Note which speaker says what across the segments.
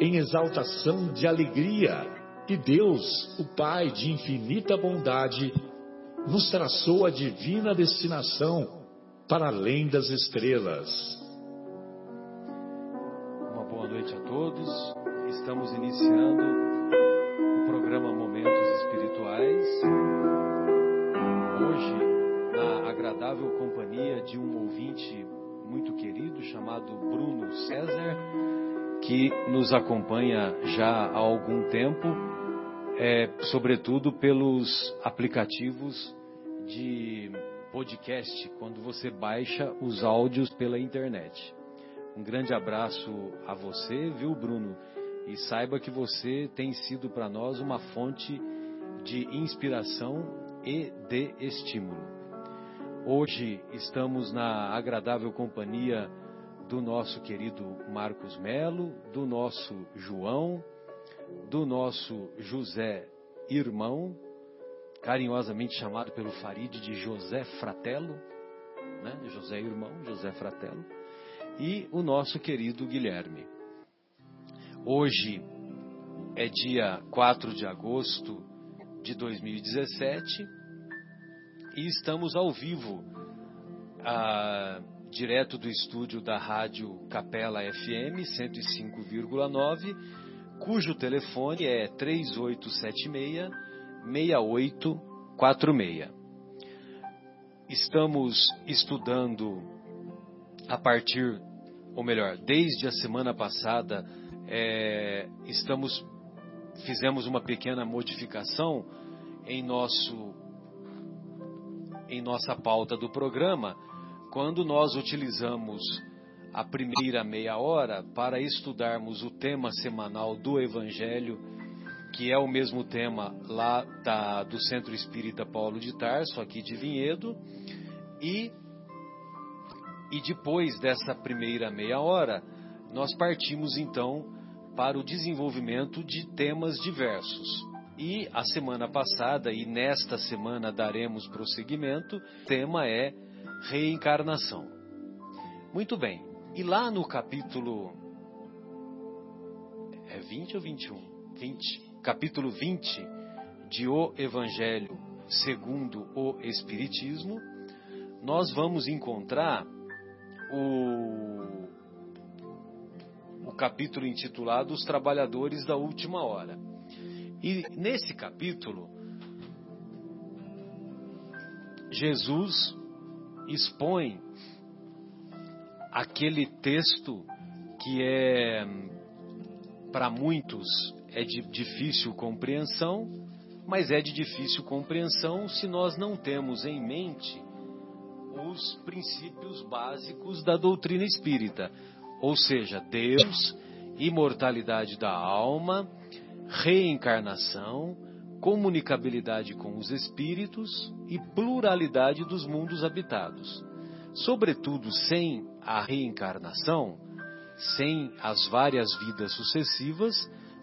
Speaker 1: em exaltação de alegria que Deus, o Pai de infinita bondade, nos traçou a divina destinação para além das estrelas.
Speaker 2: Uma boa noite a todos. Estamos iniciando o programa Momentos Espirituais. Hoje, na agradável companhia de um ouvinte muito querido chamado Bruno César, que nos acompanha já há algum tempo, é, sobretudo pelos aplicativos de podcast, quando você baixa os áudios pela internet. Um grande abraço a você, viu, Bruno? E saiba que você tem sido para nós uma fonte de inspiração e de estímulo. Hoje estamos na agradável companhia do nosso querido Marcos Melo, do nosso João, do nosso José Irmão, carinhosamente chamado pelo Farid de José Fratello, né? José Irmão, José Fratello, e o nosso querido Guilherme. Hoje é dia 4 de agosto de 2017 e estamos ao vivo, ah, direto do estúdio da Rádio Capela FM 105,9, cujo telefone é 3876 6846. Estamos estudando a partir, ou melhor, desde a semana passada, é, estamos fizemos uma pequena modificação em nosso em nossa pauta do programa, quando nós utilizamos a primeira meia hora para estudarmos o tema semanal do Evangelho, que é o mesmo tema lá da, do Centro Espírita Paulo de Tarso, aqui de Vinhedo, e, e depois dessa primeira meia hora, nós partimos então para o desenvolvimento de temas diversos. E a semana passada e nesta semana daremos prosseguimento. O tema é reencarnação. Muito bem. E lá no capítulo é 20 ou 21? 20. Capítulo 20 de O Evangelho segundo o Espiritismo, nós vamos encontrar o, o capítulo intitulado Os Trabalhadores da Última Hora. E nesse capítulo, Jesus expõe aquele texto que é para muitos é de difícil compreensão, mas é de difícil compreensão se nós não temos em mente os princípios básicos da doutrina espírita, ou seja, Deus, imortalidade da alma, reencarnação, comunicabilidade com os espíritos e pluralidade dos mundos habitados. Sobretudo sem a reencarnação, sem as várias vidas sucessivas,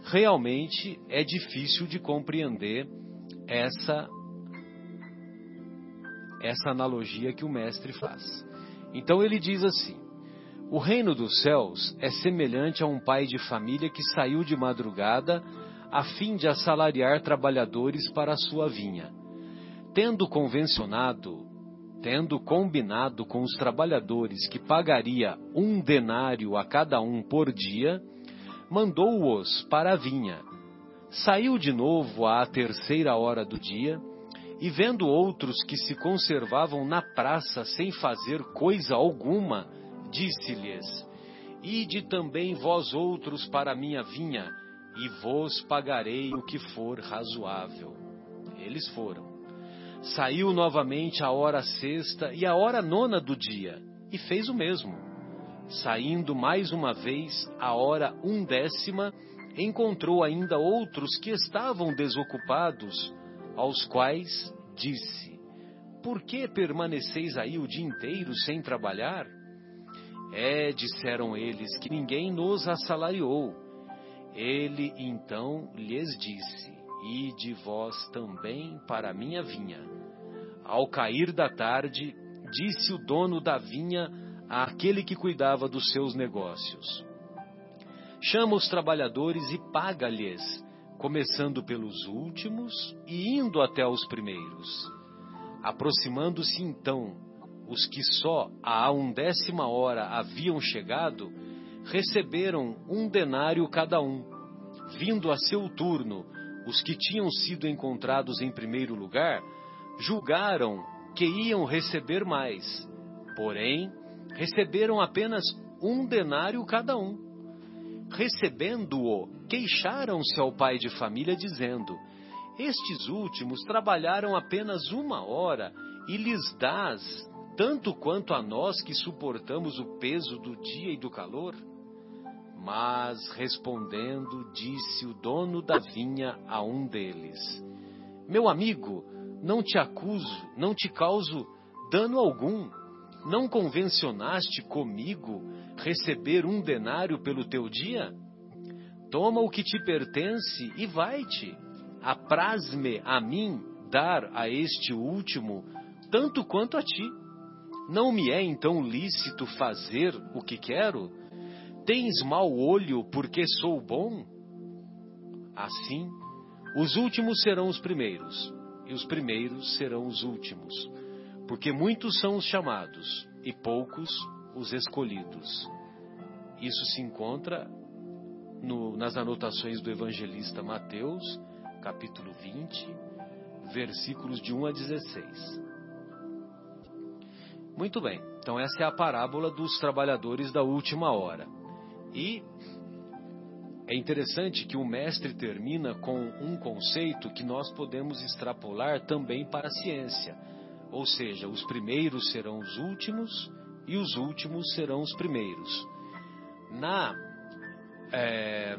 Speaker 2: realmente é difícil de compreender essa essa analogia que o mestre faz. Então ele diz assim: O reino dos céus é semelhante a um pai de família que saiu de madrugada a fim de assalariar trabalhadores para a sua vinha. Tendo convencionado, tendo combinado com os trabalhadores que pagaria um denário a cada um por dia, mandou-os para a vinha. Saiu de novo à terceira hora do dia, e vendo outros que se conservavam na praça sem fazer coisa alguma, disse-lhes: Ide também vós outros para a minha vinha, e vos pagarei o que for razoável. Eles foram. Saiu novamente a hora sexta e a hora nona do dia, e fez o mesmo. Saindo mais uma vez a hora undécima, encontrou ainda outros que estavam desocupados, aos quais disse: Por que permaneceis aí o dia inteiro sem trabalhar? É, disseram eles, que ninguém nos assalariou. Ele então lhes disse: Ide vós também para a minha vinha. Ao cair da tarde, disse o dono da vinha àquele que cuidava dos seus negócios: Chama os trabalhadores e paga-lhes, começando pelos últimos e indo até os primeiros. Aproximando-se então os que só à undécima hora haviam chegado, receberam um denário cada um. Vindo a seu turno, os que tinham sido encontrados em primeiro lugar, julgaram que iam receber mais. Porém, receberam apenas um denário cada um. Recebendo-o, queixaram-se ao pai de família, dizendo: Estes últimos trabalharam apenas uma hora e lhes dás tanto quanto a nós que suportamos o peso do dia e do calor? Mas respondendo, disse o dono da vinha a um deles: Meu amigo, não te acuso, não te causo dano algum. Não convencionaste comigo receber um denário pelo teu dia? Toma o que te pertence e vai-te. Apraz-me a mim dar a este último tanto quanto a ti. Não me é então lícito fazer o que quero? Tens mau olho porque sou bom? Assim, os últimos serão os primeiros, e os primeiros serão os últimos, porque muitos são os chamados e poucos os escolhidos. Isso se encontra no, nas anotações do evangelista Mateus, capítulo 20, versículos de 1 a 16. Muito bem, então essa é a parábola dos trabalhadores da última hora. E é interessante que o mestre termina com um conceito que nós podemos extrapolar também para a ciência. Ou seja, os primeiros serão os últimos e os últimos serão os primeiros. Na, é,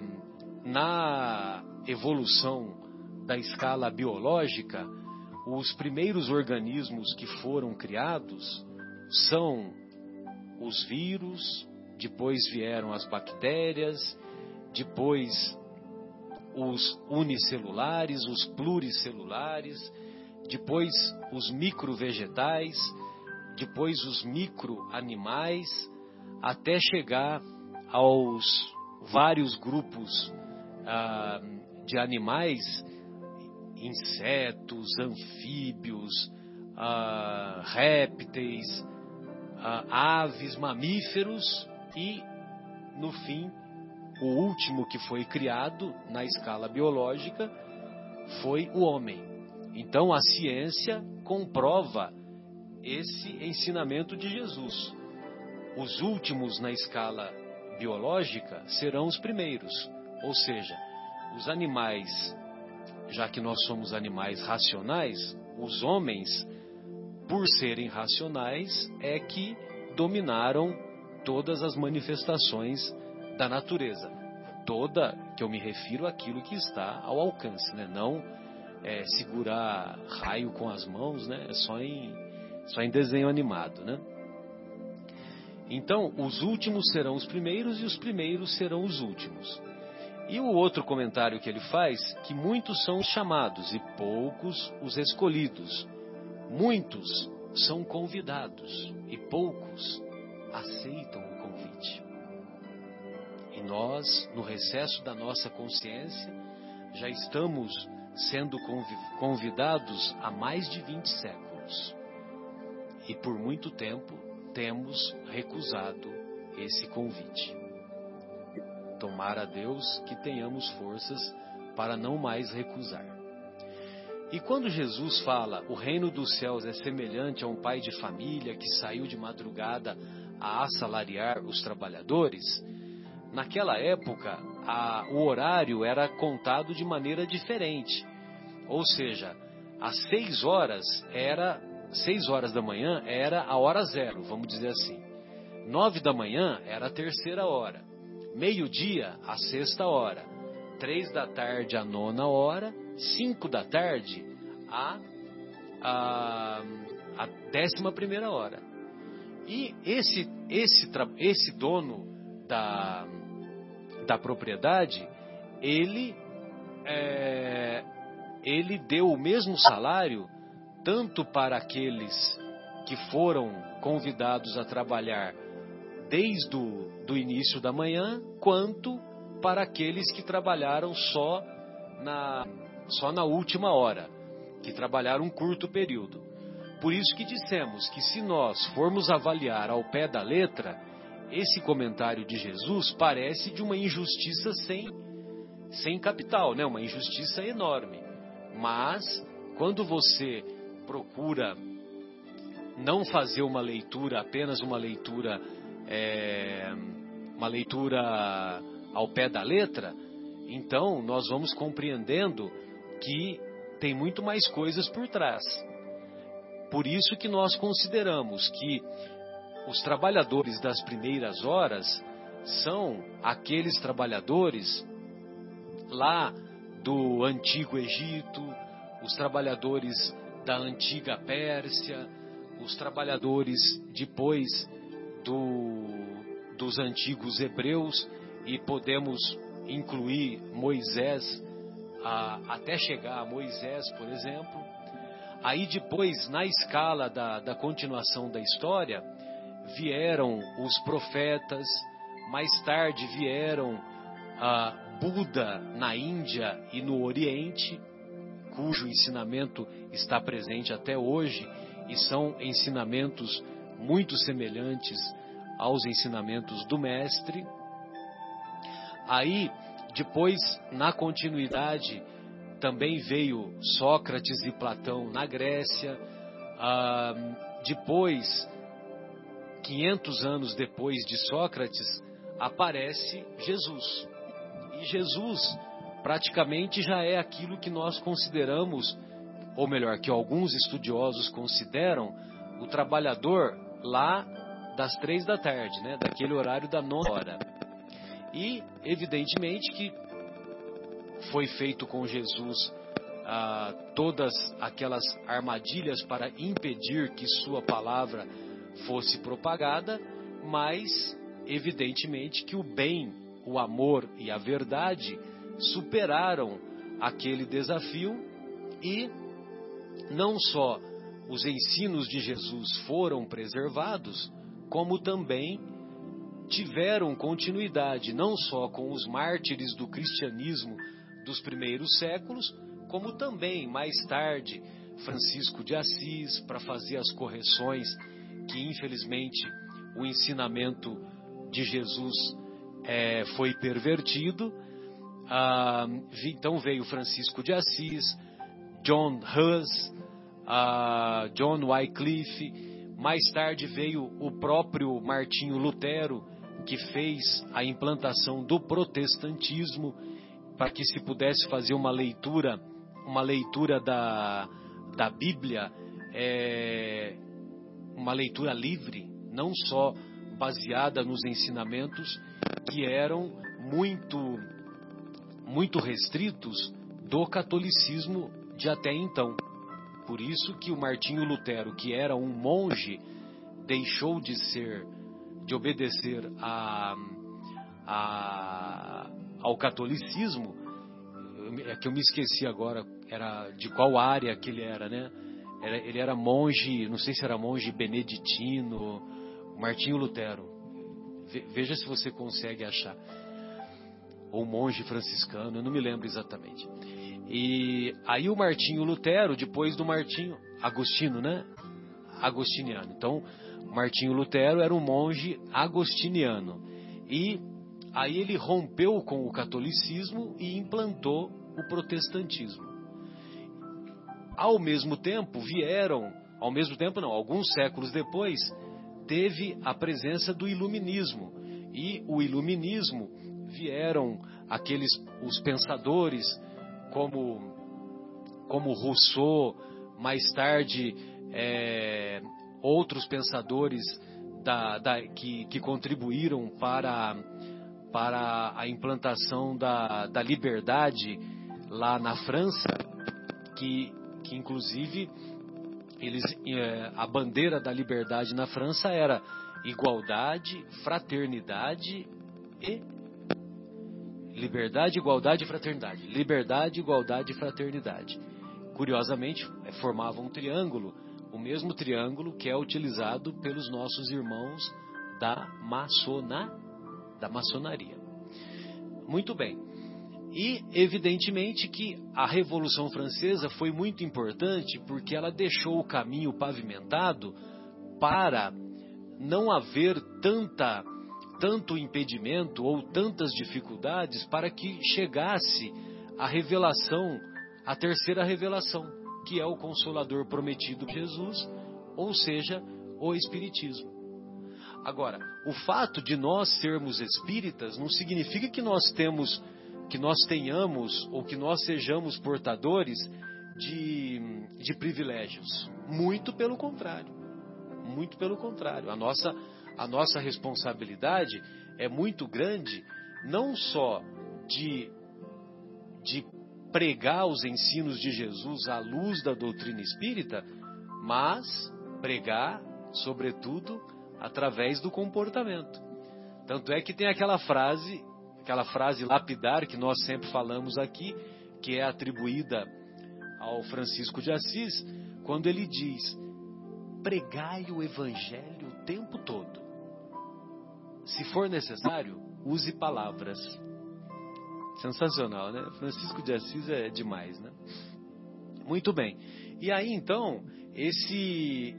Speaker 2: na evolução da escala biológica, os primeiros organismos que foram criados são os vírus, depois vieram as bactérias, depois os unicelulares, os pluricelulares, depois os microvegetais, depois os microanimais, até chegar aos vários grupos ah, de animais, insetos, anfíbios, ah, répteis, ah, aves, mamíferos e, no fim, o último que foi criado na escala biológica foi o homem. Então a ciência comprova esse ensinamento de Jesus. Os últimos na escala biológica serão os primeiros, ou seja, os animais, já que nós somos animais racionais, os homens, por serem racionais, é que dominaram todas as manifestações da natureza. Toda, que eu me refiro àquilo que está ao alcance, né? Não é, segurar raio com as mãos, né? É só em, só em desenho animado, né? Então, os últimos serão os primeiros e os primeiros serão os últimos. E o outro comentário que ele faz, que muitos são os chamados e poucos os escolhidos. Muitos são convidados e poucos aceitam o convite. E nós, no recesso da nossa consciência, já estamos sendo convidados há mais de 20 séculos. E por muito tempo temos recusado esse convite. Tomara a Deus que tenhamos forças para não mais recusar. E quando Jesus fala, o reino dos céus é semelhante a um pai de família que saiu de madrugada a assalariar os trabalhadores, naquela época a, o horário era contado de maneira diferente. Ou seja, às seis horas era seis horas da manhã era a hora zero, vamos dizer assim. Nove da manhã era a terceira hora. Meio-dia, a sexta hora. Três da tarde, a nona hora. Cinco da tarde, a, a, a décima primeira hora. E esse, esse, esse dono da, da propriedade, ele, é, ele deu o mesmo salário tanto para aqueles que foram convidados a trabalhar desde o do início da manhã, quanto para aqueles que trabalharam só na, só na última hora, que trabalharam um curto período. Por isso que dissemos que se nós formos avaliar ao pé da letra, esse comentário de Jesus parece de uma injustiça sem, sem capital, né? uma injustiça enorme. Mas, quando você procura não fazer uma leitura, apenas uma leitura, é, uma leitura ao pé da letra, então nós vamos compreendendo que tem muito mais coisas por trás. Por isso que nós consideramos que os trabalhadores das primeiras horas são aqueles trabalhadores lá do antigo Egito, os trabalhadores da antiga Pérsia, os trabalhadores depois do, dos antigos hebreus, e podemos incluir Moisés, a, até chegar a Moisés, por exemplo. Aí depois, na escala da, da continuação da história, vieram os profetas, mais tarde vieram a Buda na Índia e no Oriente, cujo ensinamento está presente até hoje e são ensinamentos muito semelhantes aos ensinamentos do Mestre. Aí, depois, na continuidade, também veio Sócrates e Platão na Grécia. Ah, depois, 500 anos depois de Sócrates, aparece Jesus. E Jesus praticamente já é aquilo que nós consideramos, ou melhor, que alguns estudiosos consideram, o trabalhador lá das três da tarde, né, daquele horário da nona hora. E, evidentemente, que foi feito com Jesus ah, todas aquelas armadilhas para impedir que sua palavra fosse propagada, mas, evidentemente, que o bem, o amor e a verdade superaram aquele desafio e não só os ensinos de Jesus foram preservados, como também tiveram continuidade não só com os mártires do cristianismo dos primeiros séculos, como também mais tarde Francisco de Assis para fazer as correções que infelizmente o ensinamento de Jesus é, foi pervertido ah, então veio Francisco de Assis, John Hus, ah, John Wycliffe. Mais tarde veio o próprio Martinho Lutero, que fez a implantação do protestantismo para que se pudesse fazer uma leitura, uma leitura da, da Bíblia, é, uma leitura livre, não só baseada nos ensinamentos que eram muito muito restritos do catolicismo de até então. Por isso que o Martinho Lutero, que era um monge, deixou de ser, de obedecer a, a, ao catolicismo. É que eu me esqueci agora, era de qual área que ele era, né? Era, ele era monge, não sei se era monge beneditino, Martinho Lutero. Veja se você consegue achar ou monge franciscano, eu não me lembro exatamente. E aí o Martinho Lutero, depois do Martinho Agostino, né? Agostiniano. Então, Martinho Lutero era um monge agostiniano. E aí ele rompeu com o catolicismo e implantou o protestantismo. Ao mesmo tempo, vieram, ao mesmo tempo não, alguns séculos depois, teve a presença do iluminismo. E o iluminismo vieram aqueles os pensadores como como Rousseau, mais tarde é, outros pensadores da, da, que, que, contribuíram para, para a implantação da, da liberdade lá na França, que, que inclusive eles, é, a bandeira da liberdade na França era igualdade, fraternidade e liberdade, igualdade e fraternidade. Liberdade, igualdade e fraternidade. Curiosamente, é, formavam um triângulo, o mesmo triângulo que é utilizado pelos nossos irmãos da maçona, da maçonaria. Muito bem. E, evidentemente, que a Revolução Francesa foi muito importante porque ela deixou o caminho pavimentado para não haver tanta, tanto impedimento ou tantas dificuldades para que chegasse a revelação, a terceira revelação, que é o Consolador prometido Jesus, ou seja, o Espiritismo. Agora, o fato de nós sermos espíritas não significa que nós temos que nós tenhamos ou que nós sejamos portadores de, de privilégios. Muito pelo contrário. Muito pelo contrário. A nossa, a nossa responsabilidade é muito grande, não só de, de pregar os ensinos de Jesus à luz da doutrina espírita, mas pregar, sobretudo, através do comportamento. Tanto é que tem aquela frase aquela frase lapidar que nós sempre falamos aqui, que é atribuída ao Francisco de Assis, quando ele diz: pregai o evangelho o tempo todo. Se for necessário, use palavras. Sensacional, né? Francisco de Assis é demais, né? Muito bem. E aí então, esse,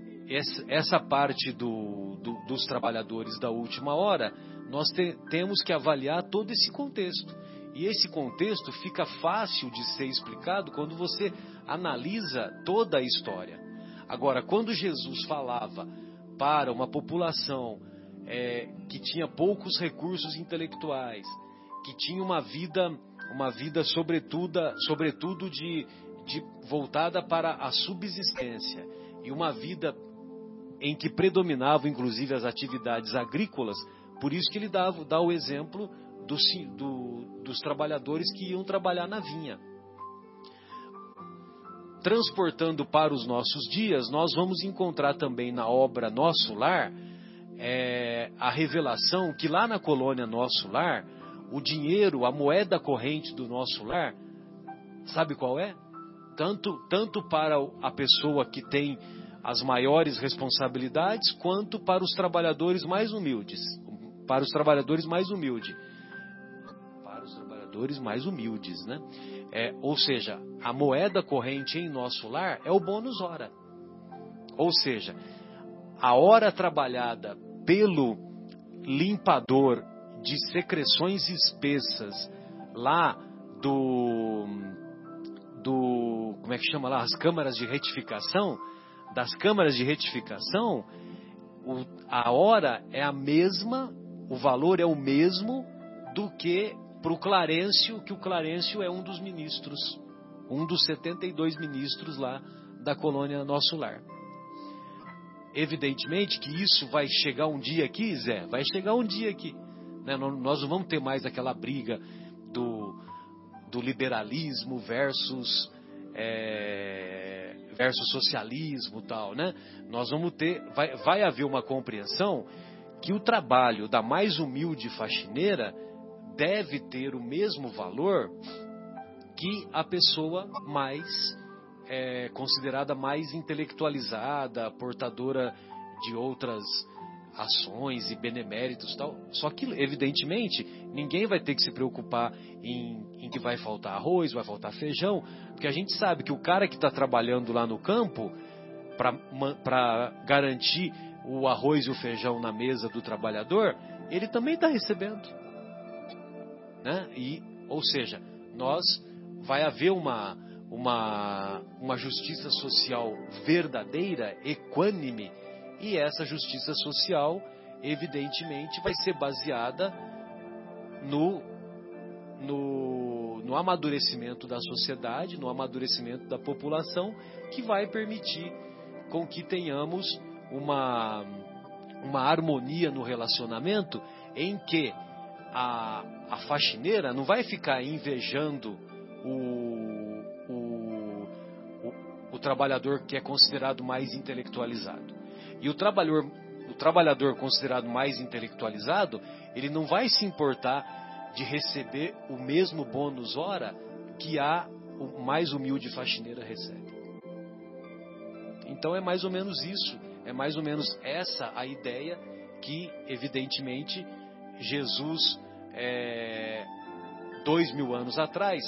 Speaker 2: essa parte do, do, dos trabalhadores da última hora nós te, temos que avaliar todo esse contexto. E esse contexto fica fácil de ser explicado quando você analisa toda a história. Agora, quando Jesus falava para uma população é, que tinha poucos recursos intelectuais, que tinha uma vida, uma vida sobretudo, sobretudo de, de voltada para a subsistência e uma vida em que predominavam inclusive as atividades agrícolas, por isso que ele dá, dá o exemplo do, do, dos trabalhadores que iam trabalhar na vinha. Transportando para os nossos dias, nós vamos encontrar também na obra Nosso Lar é, a revelação que lá na colônia Nosso Lar, o dinheiro, a moeda corrente do nosso lar, sabe qual é? Tanto, tanto para a pessoa que tem as maiores responsabilidades, quanto para os trabalhadores mais humildes para os trabalhadores mais humildes. Para os trabalhadores mais humildes, né? É, ou seja, a moeda corrente em nosso lar é o bônus hora. Ou seja, a hora trabalhada pelo limpador de secreções espessas lá do do como é que chama lá as câmaras de retificação das câmaras de retificação o, a hora é a mesma o valor é o mesmo do que para o Clarencio, que o Clarencio é um dos ministros, um dos 72 ministros lá da colônia Nosso Lar. Evidentemente que isso vai chegar um dia aqui, Zé, vai chegar um dia aqui. Né? Nós não vamos ter mais aquela briga do, do liberalismo versus, é, versus socialismo tal, né? Nós vamos ter, vai, vai haver uma compreensão que o trabalho da mais humilde faxineira deve ter o mesmo valor que a pessoa mais é, considerada mais intelectualizada, portadora de outras ações e beneméritos tal. Só que, evidentemente, ninguém vai ter que se preocupar em, em que vai faltar arroz, vai faltar feijão, porque a gente sabe que o cara que está trabalhando lá no campo para garantir o arroz e o feijão na mesa do trabalhador, ele também está recebendo. Né? E, ou seja, nós vai haver uma, uma, uma justiça social verdadeira, equânime, e essa justiça social, evidentemente, vai ser baseada no, no, no amadurecimento da sociedade, no amadurecimento da população, que vai permitir com que tenhamos uma, uma harmonia no relacionamento em que a, a faxineira não vai ficar invejando o, o, o, o trabalhador que é considerado mais intelectualizado. E o trabalhador, o trabalhador considerado mais intelectualizado, ele não vai se importar de receber o mesmo bônus hora que a o mais humilde faxineira recebe. Então é mais ou menos isso, é mais ou menos essa a ideia que, evidentemente, Jesus, é, dois mil anos atrás,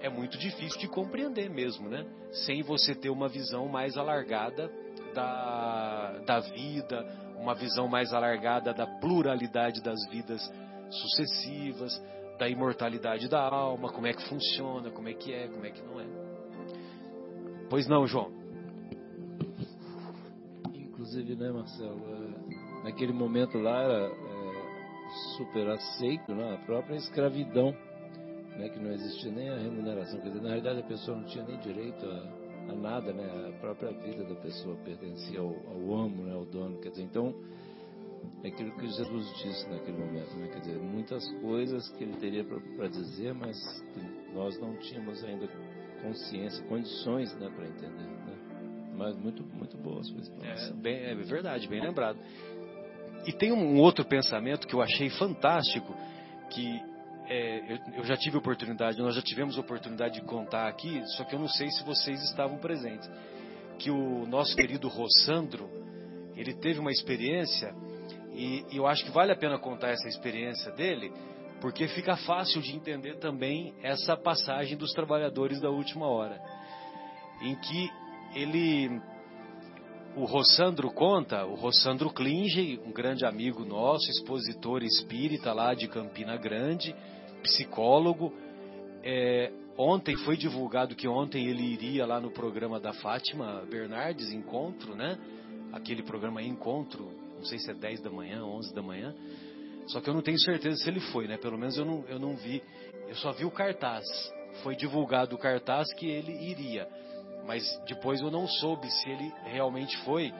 Speaker 2: é muito difícil de compreender mesmo, né? Sem você ter uma visão mais alargada da, da vida, uma visão mais alargada da pluralidade das vidas sucessivas, da imortalidade da alma, como é que funciona, como é que é, como é que não é. Pois não, João?
Speaker 3: Inclusive, né, Marcelo? É, naquele momento lá era super aceito né, a própria escravidão, né, que não existia nem a remuneração. Quer dizer, na realidade a pessoa não tinha nem direito a, a nada, né, a própria vida da pessoa pertencia ao, ao amo, né, ao dono. Quer dizer, então, é aquilo que Jesus disse naquele momento, né, quer dizer, muitas coisas que ele teria para dizer, mas nós não tínhamos ainda consciência, condições né, para entender. Né? Mas muito, muito boas coisas.
Speaker 2: É, bem, é verdade, bem lembrado. E tem um outro pensamento que eu achei fantástico, que é, eu, eu, já tive oportunidade, nós já tivemos oportunidade de contar aqui, só que eu não sei se vocês estavam presentes. Que o nosso querido Rossandro, ele teve uma experiência, e, e eu acho que vale a pena contar essa experiência dele, porque fica fácil de entender também essa passagem dos trabalhadores da última hora, em que ele o Rossandro conta, o Rossandro Klinge, um grande amigo nosso, expositor espírita lá de Campina Grande, psicólogo. É, ontem foi divulgado que ontem ele iria lá no programa da Fátima Bernardes, Encontro, né? Aquele programa Encontro, não sei se é 10 da manhã, 11 da manhã. Só que eu não tenho certeza se ele foi, né? Pelo menos eu não, eu não vi, eu só vi o cartaz. Foi divulgado o cartaz que ele iria mas depois eu não soube se ele realmente foi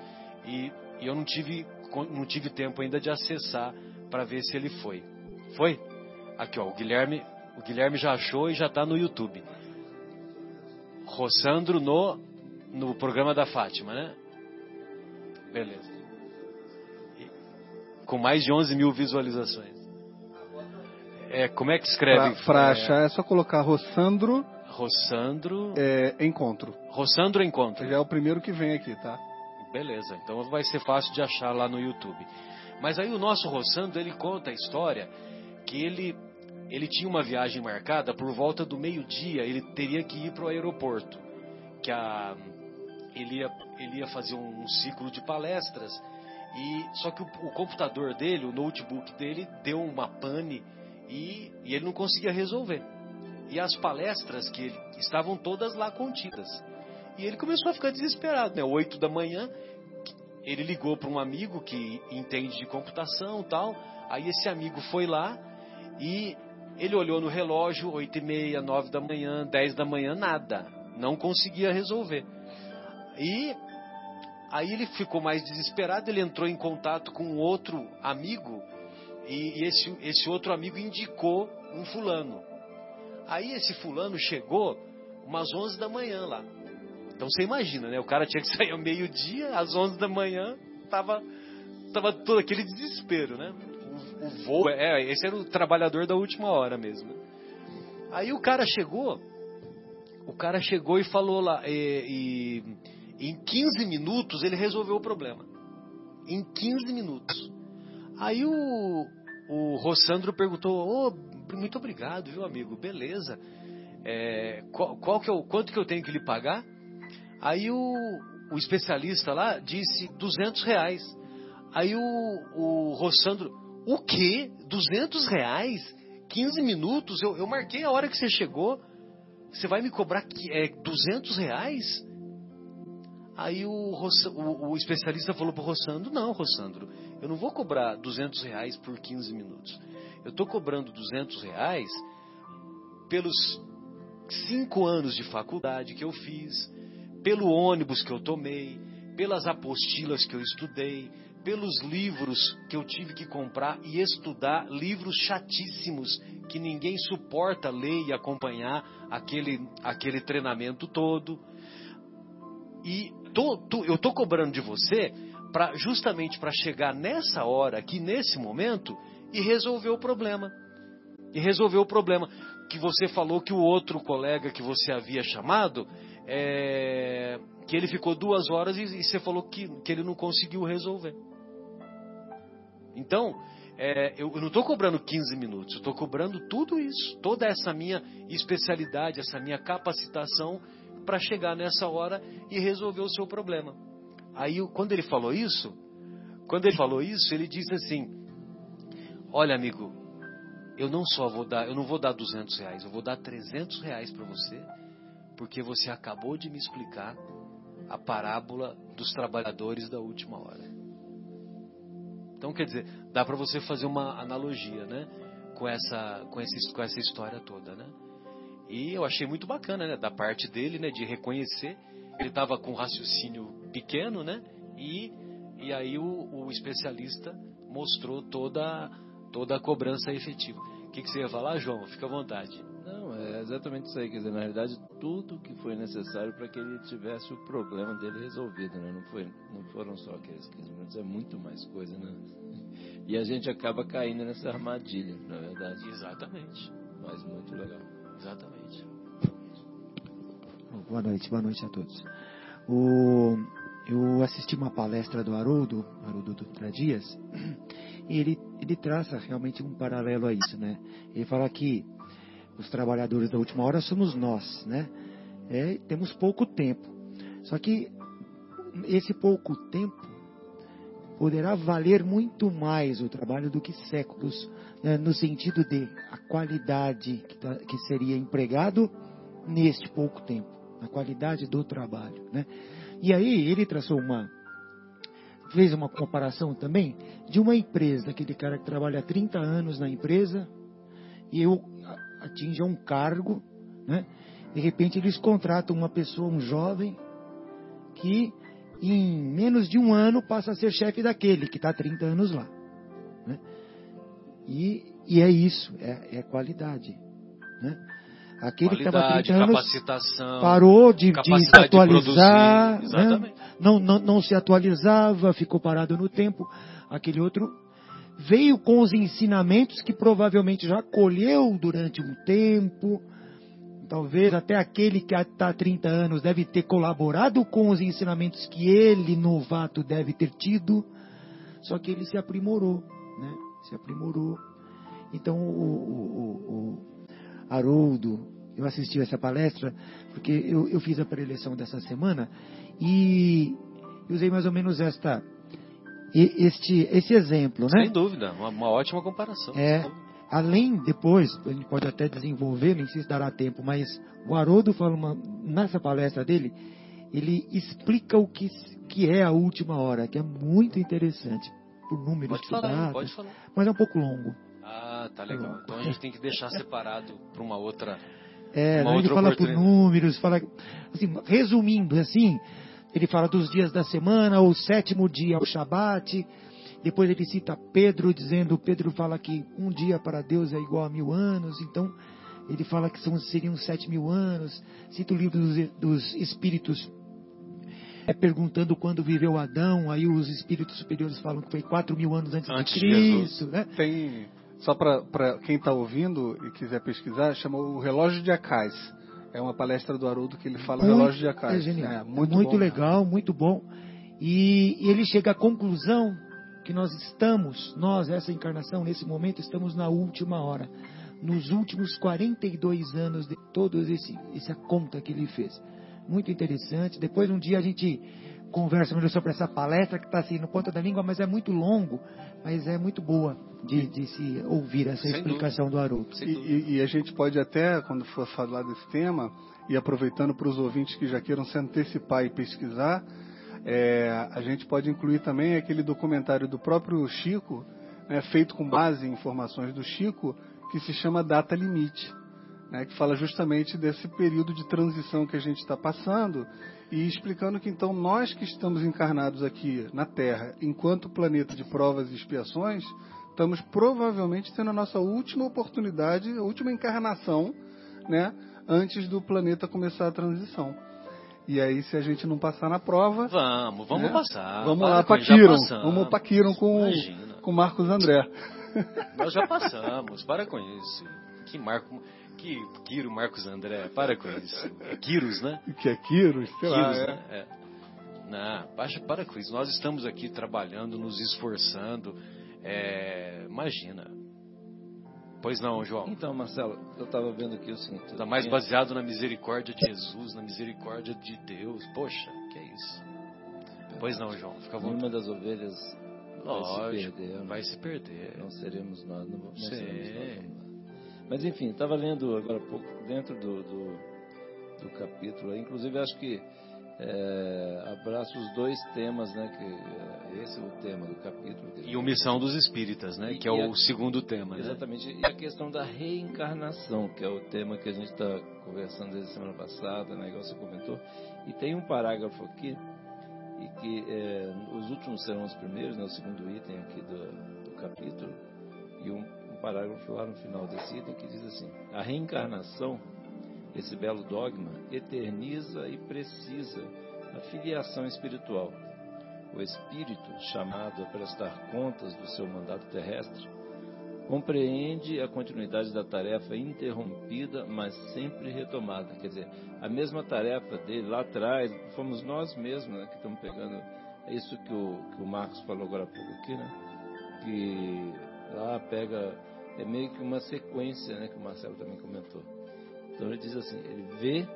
Speaker 2: e, e eu não tive, não tive tempo ainda de acessar para ver se ele foi. Foi? Aqui, ó, o Guilherme, o Guilherme já achou e já está no YouTube. Rossandro no, no programa da Fátima, né? Beleza. Com mais de 11 mil visualizações. É, como é que escreve?
Speaker 4: Para é, achar é só colocar Rossandro
Speaker 2: Rossandro.
Speaker 4: É, encontro.
Speaker 2: Rossandro Encontro.
Speaker 4: Já é o primeiro que vem aqui, tá?
Speaker 2: Beleza, então vai ser fácil de achar lá no YouTube. Mas aí o nosso Rossandro, ele conta a história que ele, ele tinha uma viagem marcada por volta do meio-dia, ele teria que ir para o aeroporto. Que a, ele, ia, ele ia fazer um, ciclo de palestras, e só que o, o, computador dele, o notebook dele, deu uma pane e, e ele não conseguia resolver e as palestras que ele, estavam todas lá contidas. E ele começou a ficar desesperado, né? Oito da manhã, ele ligou para um amigo que entende de computação tal. Aí esse amigo foi lá e ele olhou no relógio, oito e meia, nove da manhã, dez da manhã, nada. Não conseguia resolver. E aí ele ficou mais desesperado, ele entrou em contato com outro amigo e, esse, esse outro amigo indicou um fulano. Aí esse fulano chegou umas 11 da manhã lá. Então você imagina, né? O cara tinha que sair ao meio-dia, às 11 da manhã, tava, tava todo aquele desespero, né? O, o voo, é, esse era o trabalhador da última hora mesmo. Aí o cara chegou, o cara chegou e falou lá, e, e em 15 minutos ele resolveu o problema. Em 15 minutos. Aí o, o Rossandro perguntou, ô, oh, muito obrigado, viu, amigo? Beleza. É, qual, qual, que é o, quanto que eu tenho que lhe pagar? Aí o, o especialista lá disse 200 reais. Aí o, o Rossandro, o quê? 200 reais? 15 minutos? Eu, eu marquei a hora que você chegou. você vai me cobrar é, 200 reais? Aí o, o- o especialista falou pro Rossandro, não, Rossandro, eu não vou cobrar 200 reais por 15 minutos. Eu estou cobrando 200 reais pelos cinco anos de faculdade que eu fiz, pelo ônibus que eu tomei, pelas apostilas que eu estudei, pelos livros que eu tive que comprar e estudar, livros chatíssimos que ninguém suporta ler e acompanhar aquele, aquele treinamento todo. E tô- tô- eu estou cobrando de você pra, justamente para chegar nessa hora, aqui nesse momento, e resolver o problema. E resolver o problema que você falou que o outro colega que você havia chamado, é, que ele ficou duas horas e, e você falou que, que ele não conseguiu resolver. Então, é, eu, não estou cobrando 15 minutos, eu estou cobrando tudo isso, toda essa minha especialidade, essa minha capacitação para chegar nessa hora e resolver o seu problema. Aí, quando ele falou isso, quando ele falou isso, ele disse assim: Olha, amigo, eu não só vou dar, eu não vou dar 200 reais, eu vou dar 300 reais para você, porque você acabou de me explicar a parábola dos trabalhadores da última hora. Então, quer dizer, dá para você fazer uma analogia, né, com essa, com essa, com essa história toda, né? E eu achei muito bacana, né, da parte dele, né, de reconhecer. Ele estava com um raciocínio pequeno, né? E, e aí o, o especialista mostrou toda, toda a cobrança efetiva. O que, que você ia falar, João? Fica à vontade.
Speaker 3: É exatamente isso aí. Quer dizer, na realidade, tudo que foi necessário para que ele tivesse o problema dele resolvido, né? Não, foi, não foram só aqueles 15 minutos, é muito mais coisa, né? E a gente acaba caindo nessa armadilha, na verdade.
Speaker 2: Exatamente.
Speaker 3: Mas muito legal.
Speaker 2: Exatamente.
Speaker 5: Boa noite, boa noite a todos. O- eu assisti uma palestra do Haroldo, Haroldo Dutra Dias, e ele, ele traça realmente um paralelo a isso, né? Ele fala que os trabalhadores da última hora somos nós, né? É, temos pouco tempo. Só que esse pouco tempo poderá valer muito mais o trabalho do que séculos, né? no sentido de a qualidade que, tá- que seria empregado neste pouco tempo, a qualidade do trabalho, né? E aí ele traçou uma fez uma comparação também de uma empresa, aquele cara que trabalha há 30 anos na empresa e eu atinge um cargo, né? De repente eles contratam uma pessoa, um jovem que em menos de um ano passa a ser chefe daquele que está há 30 anos lá. Né? E, e é isso, é, é qualidade. Né? Aquele que estava há
Speaker 2: Qualidade,
Speaker 5: 30 anos parou de, de se
Speaker 2: capacidade de
Speaker 5: atualizar,
Speaker 2: produzir.
Speaker 5: né? Não, não, não se atualizava, ficou parado no tempo. Aquele outro veio com os ensinamentos que provavelmente já colheu durante um tempo. Talvez até aquele que está há 30 anos deve ter colaborado com os ensinamentos que ele, novato, deve ter tido. Só que ele se aprimorou, né? Se aprimorou. Então o, o, o, o Haroldo, eu assisti essa palestra porque eu, eu fiz a preleção dessa semana e usei mais ou menos esta este esse exemplo, né?
Speaker 2: Sem dúvida, uma, uma ótima comparação.
Speaker 5: É, além, depois, a gente pode até desenvolver, nem sei se dará tempo, mas o Haroldo fala uma, nessa palestra dele, ele explica o que, que é a última hora, que é muito interessante, por números
Speaker 2: Pode falar, pode falar.
Speaker 5: mas é um pouco longo.
Speaker 2: Ah, tá legal. Então a gente tem que deixar separado para uma outra.
Speaker 5: É,
Speaker 2: Uma outra
Speaker 5: fala por números, fala, assim, resumindo, assim, ele fala dos dias da semana, o sétimo dia é o Shabat, depois ele cita Pedro, dizendo, Pedro fala que um dia para Deus é igual a mil anos, então ele fala que são, seriam sete mil anos, cita o livro dos, dos Espíritos, é perguntando quando viveu Adão, aí os Espíritos superiores falam que foi quatro mil anos antes,
Speaker 2: Antes
Speaker 5: de
Speaker 2: de
Speaker 5: Cristo, né?
Speaker 4: Tem, só para quem está ouvindo e quiser pesquisar, chama o Relógio de Acais. É uma palestra do Haroldo que ele fala
Speaker 5: Muito-
Speaker 4: Relógio de Acais.
Speaker 5: É genial.
Speaker 4: É,
Speaker 5: É
Speaker 4: muito
Speaker 5: muito
Speaker 4: bom.
Speaker 5: legal, muito bom. E, e ele chega à conclusão que nós estamos, nós, essa encarnação, nesse momento, estamos na última hora. Nos últimos 42 anos de todos esse, essa conta que ele fez. Muito interessante. Depois, um dia, a gente conversa melhor sobre essa palestra que está assim no ponto da língua, mas é muito longo, mas é muito boa de, de se ouvir essa
Speaker 2: Sem
Speaker 5: explicação do Haroldo.
Speaker 4: E,
Speaker 2: dúvida.
Speaker 4: e- e a gente pode até, quando for falar desse tema, e aproveitando para os ouvintes que já queiram se antecipar e pesquisar, é, a gente pode incluir também aquele documentário do próprio Chico, né, feito com base em informações do Chico, que se chama Data Limite, né, que fala justamente desse período de transição que a gente está passando e explicando que então nós que estamos encarnados aqui na Terra, enquanto planeta de provas e expiações, estamos provavelmente tendo a nossa última oportunidade, a última encarnação, né, antes do planeta começar a transição. E aí, se a gente não passar na prova,
Speaker 2: Vamos, vamos
Speaker 4: né?
Speaker 2: passar.
Speaker 4: vamos lá para Kiron, vamos para Kiron com
Speaker 2: Imagina.
Speaker 4: com Marcos André.
Speaker 2: Nós já passamos, para com isso. Que Marco, que Quiro Marcos André, para com isso. É Quiros, né?
Speaker 4: Que é Quiros, sei lá.
Speaker 2: Quiros,
Speaker 4: é.
Speaker 2: né? É. Não, baixa, para com isso. Nós estamos aqui trabalhando, nos esforçando. É, imagina. Pois não, João.
Speaker 3: Então, Marcelo, eu estava vendo aqui o seguinte.
Speaker 2: Está mais baseado na misericórdia de Jesus, na misericórdia de Deus. Poxa, que é isso. Pois não, João. Fica.
Speaker 3: Nenhuma das ovelhas vai se
Speaker 2: Lógico,
Speaker 3: perder. né?
Speaker 2: vai se perder.
Speaker 3: Não seremos nós, não, não
Speaker 2: Sim.
Speaker 3: seremos nós. Mas enfim, estava lendo agora há pouco, dentro do, do, do capítulo, inclusive acho que é, abraça os dois temas, né? Que, é, esse é o tema do capítulo.
Speaker 2: E o Missão dos Espíritas, né?
Speaker 3: E-
Speaker 2: Que é
Speaker 3: e a-
Speaker 2: o segundo tema, né?
Speaker 3: Exatamente. E a questão da reencarnação, que é o tema que a gente está conversando desde a semana passada, né, igual você comentou. E tem um parágrafo aqui, e que é, os últimos serão os primeiros, né, o segundo item aqui do, do capítulo, e um parágrafo lá no final desse item que diz assim: A reencarnação, esse belo dogma, eterniza e precisa a filiação espiritual. O espírito, chamado a prestar contas do seu mandato terrestre, compreende a continuidade da tarefa interrompida, mas sempre retomada. Quer dizer, a mesma tarefa dele lá atrás, fomos nós mesmos né, que estamos pegando. É isso que o, que o Marcos falou agora há pouco aqui, né? Que lá pega. É meio que uma sequência, né? Que o Marcelo também comentou. Então ele diz assim: ele vê,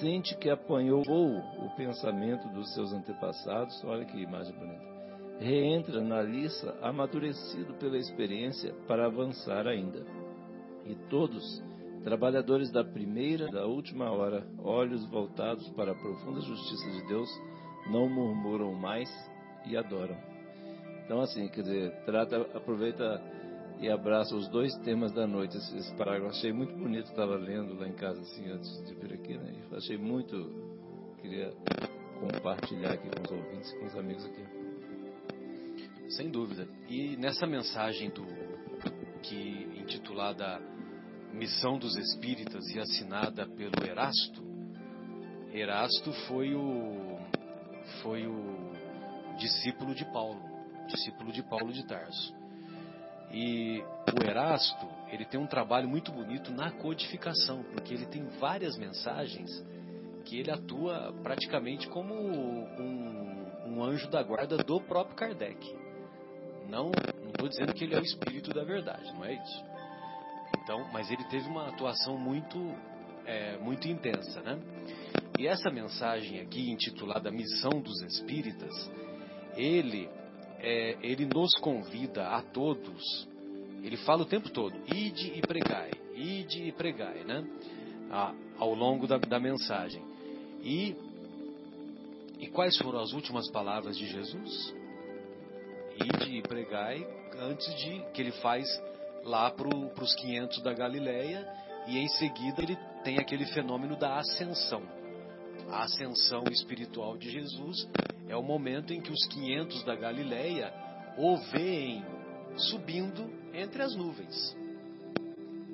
Speaker 3: sente que apanhou o pensamento dos seus antepassados. Olha que imagem bonita reentra na liça amadurecido pela experiência para avançar ainda. E todos, trabalhadores da primeira da última hora, olhos voltados para a profunda justiça de Deus, não murmuram mais e adoram. Então, assim, quer dizer, trata, aproveita e abraça os dois temas da noite. Esse, esse parágrafo achei muito bonito, estava lendo lá em casa, assim, antes de vir aqui, né? E achei muito. Queria compartilhar aqui com os ouvintes com os amigos aqui.
Speaker 2: Sem dúvida. E nessa mensagem do que intitulada Missão dos Espíritas e assinada pelo Erasto, Erasto foi o foi o discípulo de Paulo, discípulo de Paulo de Tarso. E o Erasto, ele tem um trabalho muito bonito na codificação, porque ele tem várias mensagens que ele atua praticamente como um, um anjo da guarda do próprio Kardec. Não estou dizendo que ele é o espírito da verdade, não é isso. Então, mas ele teve uma atuação muito, é, muito intensa, né? E essa mensagem aqui intitulada Missão dos Espíritas, ele, é, ele nos convida a todos. Ele fala o tempo todo: ide e pregai, ide e pregai, né? A, ao longo da, da mensagem. E e quais foram as últimas palavras de Jesus? Ide e pregai antes de que ele faz lá para os 500 da Galileia e em seguida ele tem aquele fenômeno da ascensão. A ascensão espiritual de Jesus é o momento em que os 500 da Galileia o veem subindo entre as nuvens.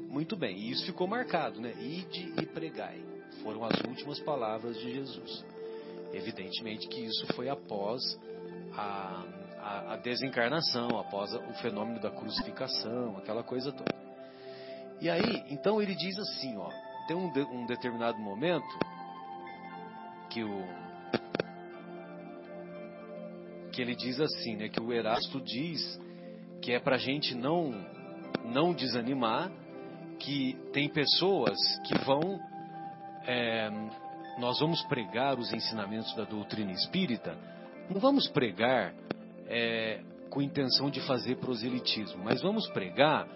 Speaker 2: Muito bem, e isso ficou marcado, né? Ide e pregai. Foram as últimas palavras de Jesus. Evidentemente que isso foi após a, a, a desencarnação, após o fenômeno da crucificação, aquela coisa toda. E aí, então ele diz assim, ó, tem um, de, um determinado momento que o que ele diz assim, né, que o Erasto diz que é para a gente não não desanimar, que tem pessoas que vão é, nós vamos pregar os ensinamentos da doutrina espírita, não vamos pregar é, com intenção de fazer proselitismo, mas vamos pregar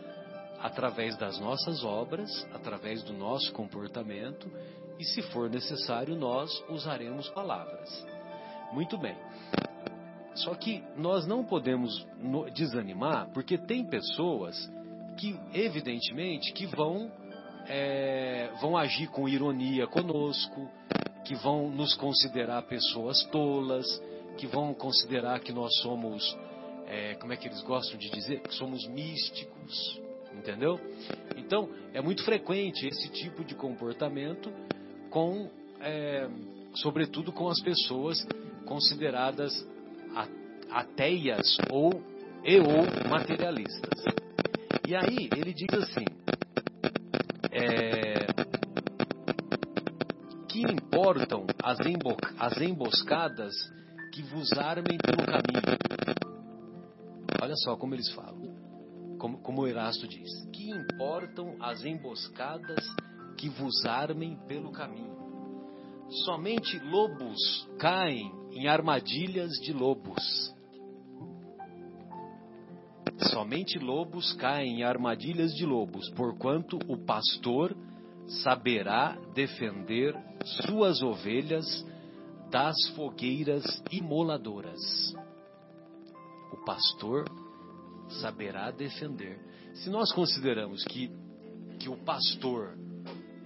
Speaker 2: através das nossas obras, através do nosso comportamento e, se for necessário, nós usaremos palavras. Muito bem. Só que nós não podemos desanimar, porque tem pessoas que, evidentemente, que vão, é, vão agir com ironia conosco, que vão nos considerar pessoas tolas, que vão considerar que nós somos, é, como é que eles gostam de dizer, que somos místicos, entendeu? Então, é muito frequente esse tipo de comportamento com, é, sobretudo com as pessoas consideradas ateias ou e ou materialistas. E aí ele diz assim: é, que importam as, embo, as emboscadas que vos armem pelo caminho? Olha só como eles falam, como, como Erasto diz: que importam as emboscadas que vos armem pelo caminho? Somente lobos caem em armadilhas de lobos. Somente lobos caem em armadilhas de lobos, porquanto o pastor saberá defender suas ovelhas das fogueiras imoladoras. O pastor saberá defender. Se nós consideramos que, que o pastor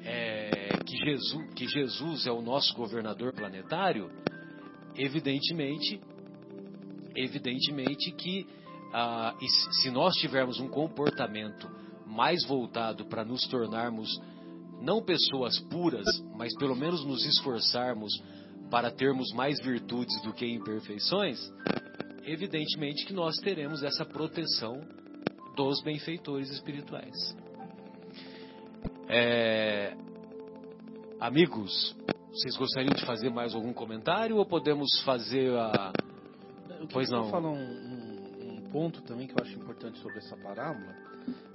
Speaker 2: é, que Jesus, que Jesus é o nosso governador planetário, evidentemente, evidentemente que ah, se nós tivermos um comportamento mais voltado para nos tornarmos não pessoas puras, mas pelo menos nos esforçarmos para termos mais virtudes do que imperfeições, evidentemente que nós teremos essa proteção dos benfeitores espirituais. É, amigos, vocês gostariam de fazer mais algum comentário ou podemos fazer a.
Speaker 6: Eu pois não. falar um, um, um, ponto também que eu acho importante sobre essa parábola,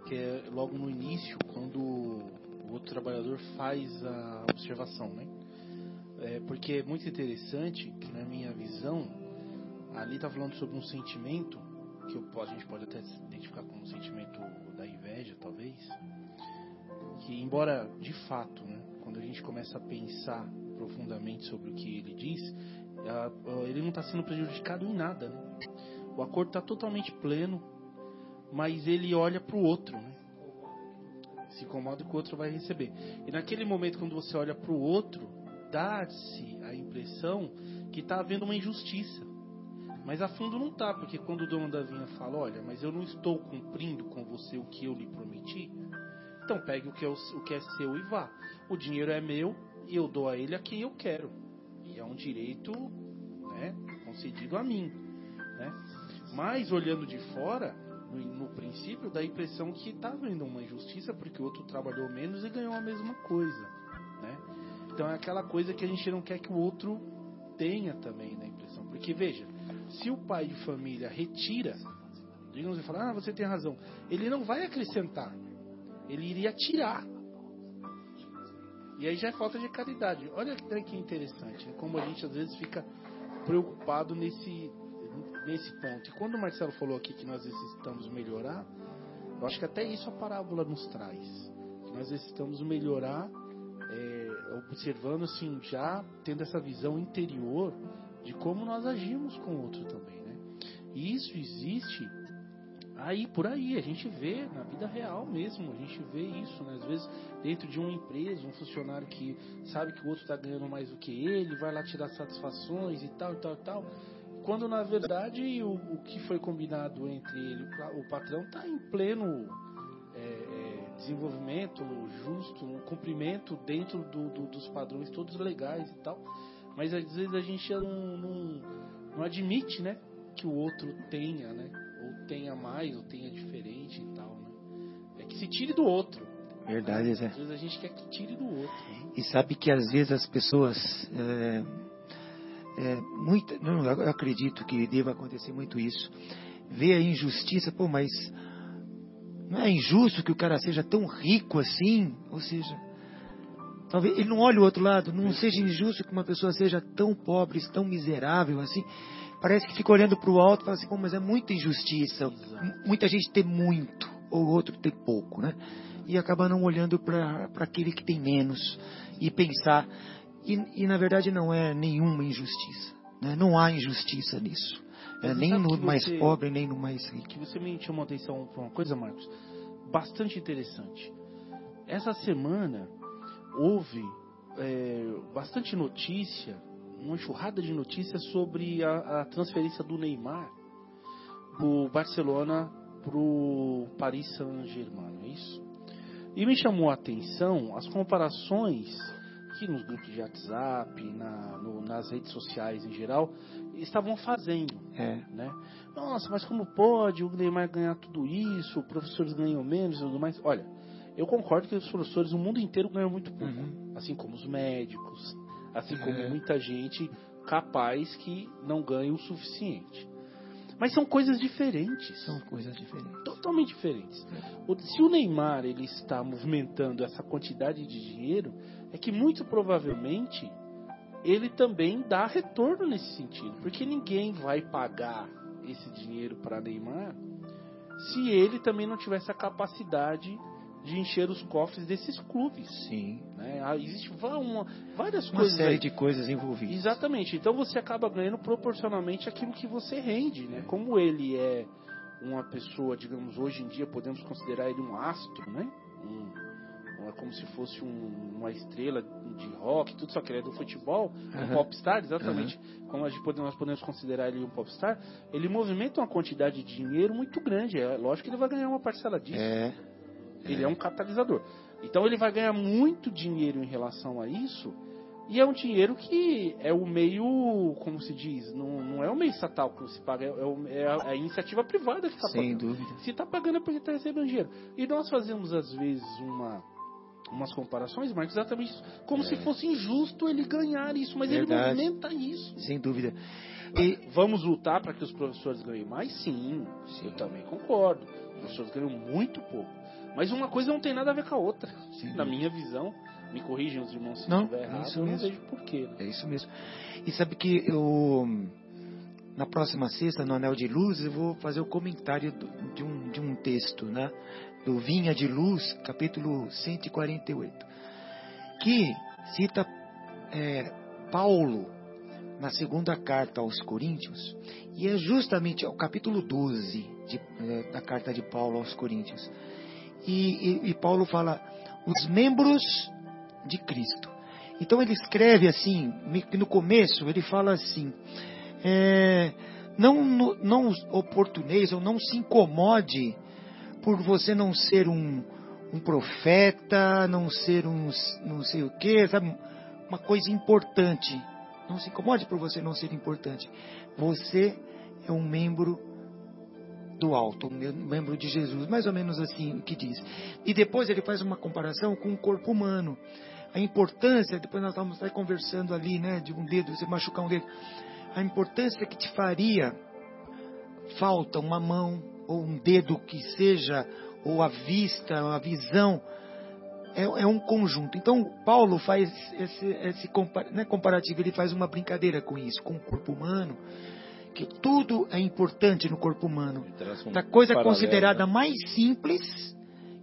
Speaker 6: que é logo no início, quando o outro trabalhador faz a observação, né? É, porque é muito interessante que na minha visão ali está falando sobre um sentimento que eu, a gente pode até identificar como um sentimento da inveja, talvez, que embora de fato, né, quando a gente começa a pensar profundamente sobre o que ele diz, ele não está sendo prejudicado em nada. Né? O acordo está totalmente pleno, mas ele olha para o outro. Né? Se incomoda que o outro vai receber. E naquele momento, quando você olha para o outro, dá-se a impressão que está havendo uma injustiça. Mas a fundo não está, porque quando o dono da vinha fala: Olha, mas eu não estou cumprindo com você o que eu lhe prometi, então pegue o que, é, o que é seu e vá. O dinheiro é meu e eu dou a ele a quem eu quero. E é um direito né, concedido a mim. Né? Mas olhando de fora, no, no princípio, dá a impressão que está havendo uma injustiça porque o outro trabalhou menos e ganhou a mesma coisa. Né? Então é aquela coisa que a gente não quer que o outro tenha também na impressão. Porque veja, se o pai de família retira, digamos e fala, ah, você tem razão, ele não vai acrescentar ele iria tirar. E aí já é falta de caridade. Olha que interessante, né? como a gente às vezes fica preocupado nesse, nesse ponto. E quando o Marcelo falou aqui que nós necessitamos melhorar, eu acho que até isso a parábola nos traz. Que nós necessitamos melhorar, é, observando assim, já tendo essa visão interior de como nós agimos com o outro também. Né? E isso existe aí por aí, a gente vê na vida real mesmo, a gente vê isso, né? Às vezes dentro de uma empresa, um funcionário que sabe que o outro está ganhando mais do que ele, vai lá tirar satisfações e tal, e tal, e tal. Quando na verdade o, o que foi combinado entre ele o patrão está em pleno é, é, desenvolvimento justo, um cumprimento dentro do, do, dos padrões todos legais e tal. Mas às vezes a gente não, não, não admite, né? Que o outro tenha, né? Tenha mais, ou tenha diferente e tal, né? É que se tire do outro.
Speaker 5: Verdade,
Speaker 6: né? Zé. Às vezes a gente quer que tire do outro.
Speaker 5: E sabe que às vezes as pessoas. É, é, muita, não, eu acredito que deva acontecer muito isso. Vê a injustiça, pô, mas não é injusto que o cara seja tão rico assim? Ou seja, Talvez ele não olhe o outro lado, não seja injusto que uma pessoa seja tão pobre, tão miserável assim. Parece que fica olhando para o alto e fala assim, Pô, mas é muita injustiça. Muita gente tem muito, ou outro tem pouco, né? E acaba não olhando para aquele que tem menos e pensar. E, e, na verdade não é nenhuma injustiça. Né? Não há injustiça nisso. É, nem no mais você, pobre, nem no mais rico.
Speaker 6: Que você me chamou a atenção para uma coisa, Marcos, bastante interessante. Essa semana houve é, bastante notícia, uma enxurrada de notícias sobre a, a transferência do Neymar do Barcelona para o Paris Saint-Germain, é isso? E me chamou a atenção as comparações que nos grupos de WhatsApp, na, no, nas redes sociais em geral, estavam fazendo. É. Né? Nossa, mas como pode o Neymar ganhar tudo isso, os professores ganham menos e tudo mais? Olha, eu concordo que os professores no mundo inteiro ganham muito pouco, uhum. assim como os médicos, assim como é. muita gente capaz que não ganha o suficiente. Mas são coisas diferentes.
Speaker 5: São coisas diferentes.
Speaker 6: Totalmente diferentes. É. Se o Neymar ele está movimentando essa quantidade de dinheiro, é que muito provavelmente ele também dá retorno nesse sentido, porque ninguém vai pagar esse dinheiro para Neymar se ele também não tivesse a capacidade de encher os cofres desses clubes.
Speaker 5: Sim.
Speaker 6: Né? Ah, existe uma, várias
Speaker 5: uma
Speaker 6: coisas.
Speaker 5: Uma série aí. de coisas envolvidas.
Speaker 6: Exatamente. Então você acaba ganhando proporcionalmente aquilo que você rende. Né? Como ele é uma pessoa, digamos, hoje em dia podemos considerar ele um astro, né? Um, é como se fosse um, uma estrela de rock, tudo só que ele é do futebol, uhum. um popstar, exatamente uhum. como pode, nós podemos considerar ele um popstar, ele movimenta uma quantidade de dinheiro muito grande. É lógico que ele vai ganhar uma parcela disso.
Speaker 5: É.
Speaker 6: Ele é um catalisador. Então ele vai ganhar muito dinheiro em relação a isso. E é um dinheiro que é o meio, como se diz, não, não é o meio estatal que se paga, é, é, é, a, é a, iniciativa privada que está pagando.
Speaker 5: Sem dúvida.
Speaker 6: Se está pagando é porque está recebendo dinheiro. E nós fazemos, às vezes, uma, umas comparações, Marcos, exatamente isso. Como é. se fosse injusto ele ganhar isso, mas Verdade. ele movimenta isso.
Speaker 5: Sem dúvida.
Speaker 6: E vamos lutar para que os professores ganhem mais? Sim, Sim, eu também concordo. Os professores ganham muito pouco. Mas uma coisa não tem nada a ver com a outra. Sim. Na minha visão, me corrijam os irmãos se
Speaker 5: não,
Speaker 6: estiver errado,
Speaker 5: isso eu
Speaker 6: não vejo porquê. Né?
Speaker 5: É isso mesmo. E sabe que eu na próxima sexta, no Anel de Luz, eu vou fazer o comentário de um, de um texto, né? Do Vinha de Luz, capítulo 148, que cita é, Paulo na segunda carta aos Coríntios, e é justamente o capítulo 12 de, é, da carta de Paulo aos Coríntios e, e, e Paulo fala os membros de Cristo. Então ele escreve assim, no começo ele fala assim, é, não, não oportuneis ou não se incomode por você não ser um, um profeta, não ser um não sei o que, sabe? Uma coisa importante. Não se incomode por você não ser importante. Você é um membro do alto, membro de Jesus, mais ou menos assim que diz. E depois ele faz uma comparação com o corpo humano. A importância, depois nós estávamos conversando ali, né, de um dedo, você machucar um dedo. A importância que te faria falta uma mão ou um dedo que seja, ou a vista, a visão, é, é um conjunto. Então, Paulo faz esse, esse né, comparativo, ele faz uma brincadeira com isso, com o corpo humano, que tudo é importante no corpo humano. Um da coisa paralelo, considerada né? mais simples,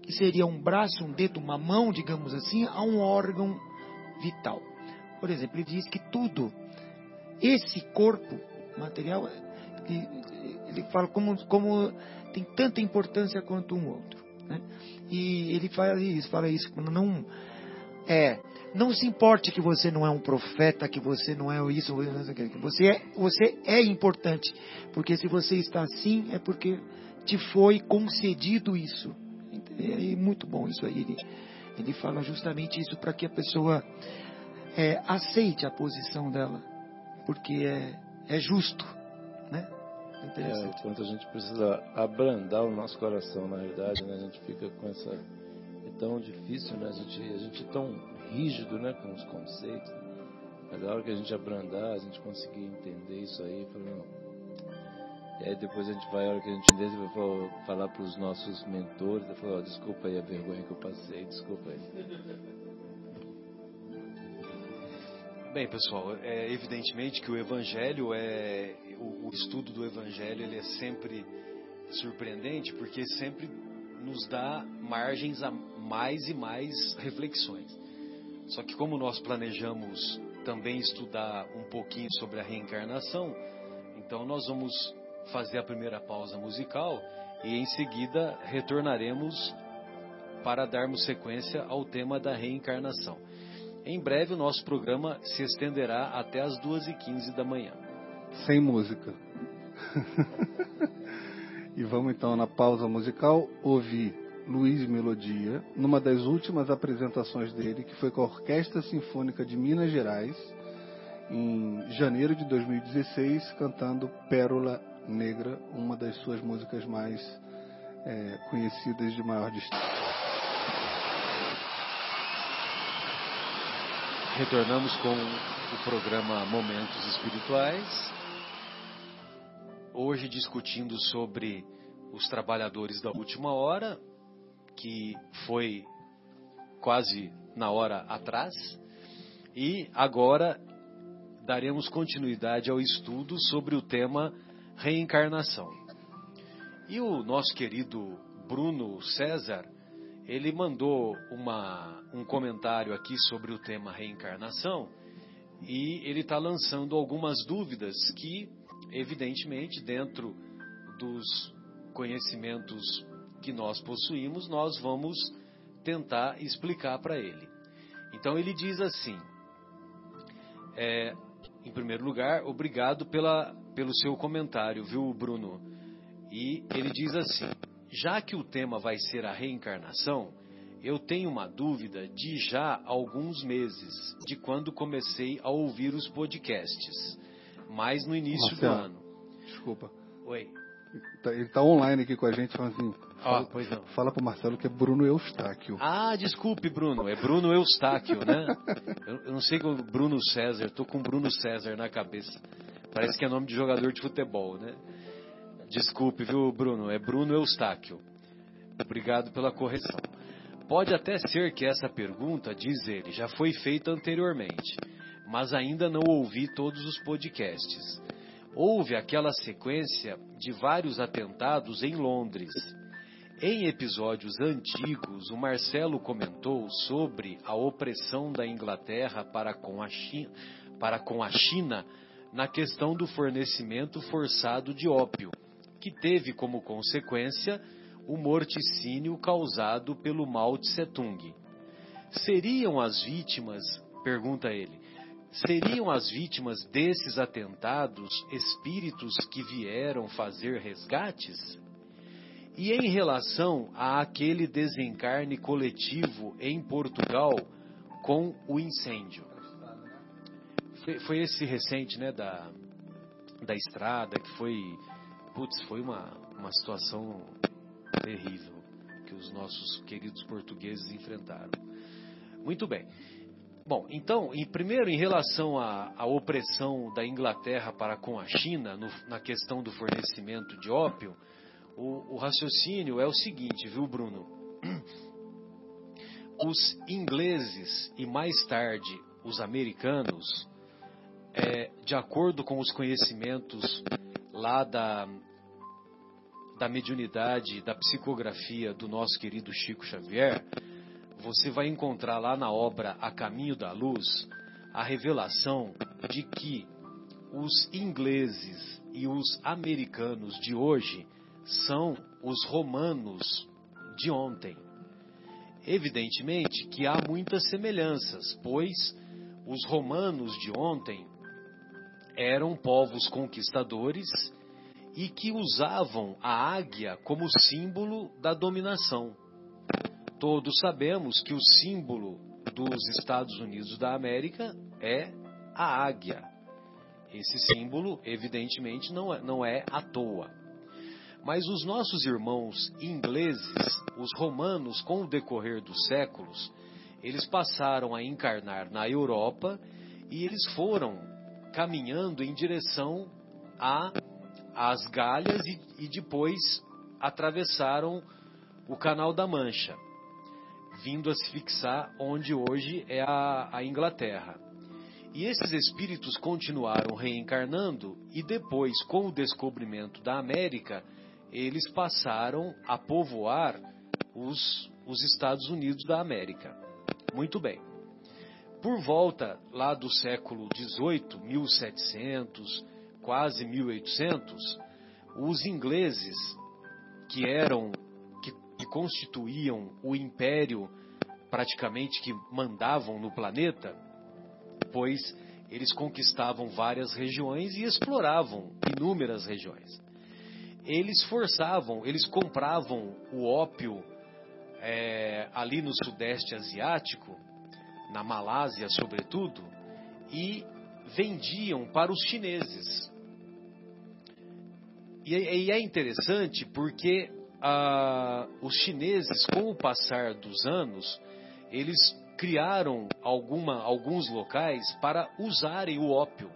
Speaker 5: que seria um braço, um dedo, uma mão, digamos assim, a um órgão vital. Por exemplo, ele diz que tudo, esse corpo material, ele fala como, como tem tanta importância quanto um outro. Né? E ele fala isso, fala isso, quando não é não se importe que você não é um profeta, que você não é isso, que você é, você é importante, porque se você está assim é porque te foi concedido isso. É muito bom isso aí. Ele, ele fala justamente isso para que a pessoa é, aceite a posição dela, porque é, é justo, né?
Speaker 3: É, enquanto a gente precisa abrandar o nosso coração, na verdade, né? A gente fica com essa é tão difícil, né? A gente, a gente é tão rígido né, com os conceitos. Mas a hora que a gente abrandar, a gente conseguir entender isso aí, não. E aí depois a gente vai, a hora que a gente entende, vai falar para os nossos mentores, falar, oh, desculpa aí a vergonha que eu passei, desculpa aí.
Speaker 2: Bem, pessoal, é evidentemente que o Evangelho é o, o, estudo do Evangelho ele é sempre surpreendente porque sempre nos dá margens a mais e mais reflexões. Só que como nós planejamos também estudar um pouquinho sobre a reencarnação, então nós vamos fazer a primeira pausa musical e em seguida retornaremos para darmos sequência ao tema da reencarnação. Em breve o nosso programa se estenderá até as 2h15 da manhã.
Speaker 4: Sem música. e vamos então na pausa musical ouvir Luiz Melodia numa das últimas apresentações dele, que foi com a Orquestra Sinfônica de Minas Gerais, em janeiro de 2016, cantando Pérola Negra, uma das suas músicas mais é, conhecidas de maior destaque.
Speaker 2: Retornamos com o programa Momentos Espirituais. Hoje discutindo sobre os trabalhadores da última hora, que foi quase na hora atrás. E agora daremos continuidade ao estudo sobre o tema reencarnação. E o nosso querido Bruno César ele mandou uma, um comentário aqui sobre o tema reencarnação e ele está lançando algumas dúvidas que, evidentemente, dentro dos conhecimentos que nós possuímos, nós vamos tentar explicar para ele. Então ele diz assim: é, em primeiro lugar, obrigado pela, pelo seu comentário, viu, Bruno? E ele diz assim: já que o tema vai ser a reencarnação, eu tenho uma dúvida de já alguns meses, de quando comecei a ouvir os podcasts, mais no início Marcelo, do ano.
Speaker 4: Desculpa.
Speaker 2: Oi.
Speaker 4: Tá, ele está online aqui com a gente, falando assim.
Speaker 2: Fala, pois não.
Speaker 4: Fala pro Marcelo que é Bruno Eustáquio.
Speaker 2: Ah, desculpe, Bruno. É Bruno Eustáquio, né? eu, eu, não sei o Bruno César. Tô com Bruno César na cabeça. Parece que é nome de jogador de futebol, né? Desculpe, viu, Bruno? É Bruno Eustáquio. Obrigado pela correção. Pode até ser que essa pergunta, diz ele, já foi feita anteriormente, mas ainda não ouvi todos os podcasts. Houve aquela sequência de vários atentados em Londres. Em episódios antigos, o Marcelo comentou sobre a opressão da Inglaterra para com a China, para com a China na questão do fornecimento forçado de ópio que teve como consequência o morticínio causado pelo Mao Tse Tung. Seriam as vítimas, pergunta ele, seriam as vítimas desses atentados espíritos que vieram fazer resgates? E em relação a aquele desencarne coletivo em Portugal com o incêndio? Foi, foi esse recente, né, da, da estrada que foi Putz, foi uma, uma situação terrível que os nossos queridos portugueses enfrentaram. Muito bem. Bom, então, em, primeiro, em relação à, à opressão da Inglaterra para com a China, no, na questão do fornecimento de ópio, o, o raciocínio é o seguinte, viu, Bruno? Os ingleses e mais tarde os americanos, é, de acordo com os conhecimentos lá da, da mediunidade, da psicografia do nosso querido Chico Xavier, você vai encontrar lá na obra A Caminho da Luz a revelação de que os ingleses e os americanos de hoje são os romanos de ontem. Evidentemente que há muitas semelhanças, pois os romanos de ontem eram povos conquistadores e que usavam a águia como símbolo da dominação. Todos sabemos que o símbolo dos Estados Unidos da América é a águia. Esse símbolo, evidentemente, não é, não é à toa. Mas os nossos irmãos ingleses, os romanos, com o decorrer dos séculos, eles passaram a encarnar na Europa e eles foram caminhando em direção a as Galhas e, e depois atravessaram o Canal da Mancha, vindo a se fixar onde hoje é a, a Inglaterra. E esses espíritos continuaram reencarnando e depois, com o descobrimento da América, eles passaram a povoar os, os Estados Unidos da América. Muito bem. Por volta lá do século XVIII, 1700, quase 1800, os ingleses, que eram, que, que constituíam o império praticamente que mandavam no planeta, pois eles conquistavam várias regiões e exploravam inúmeras regiões. Eles forçavam, eles compravam o ópio é, ali no Sudeste Asiático, na Malásia sobretudo, e vendiam para os chineses. E, e é interessante porque ah, os chineses, com o passar dos anos, eles criaram alguma, alguns locais para usarem o ópio.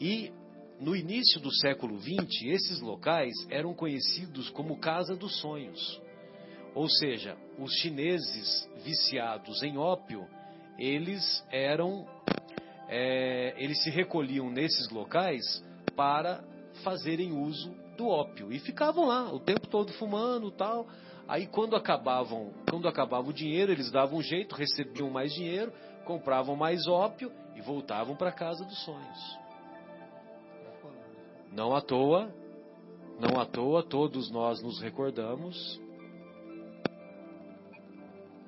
Speaker 2: E no início do século XX, esses locais eram conhecidos como Casa dos Sonhos. Ou seja, os chineses viciados em ópio, eles eram, é, eles se recolhiam nesses locais para fazerem uso do ópio e ficavam lá o tempo todo fumando tal. Aí quando acabavam, quando acabava o dinheiro, eles davam um jeito, recebiam mais dinheiro, compravam mais ópio e voltavam para a casa dos sonhos. Não à toa, não à toa, todos nós nos recordamos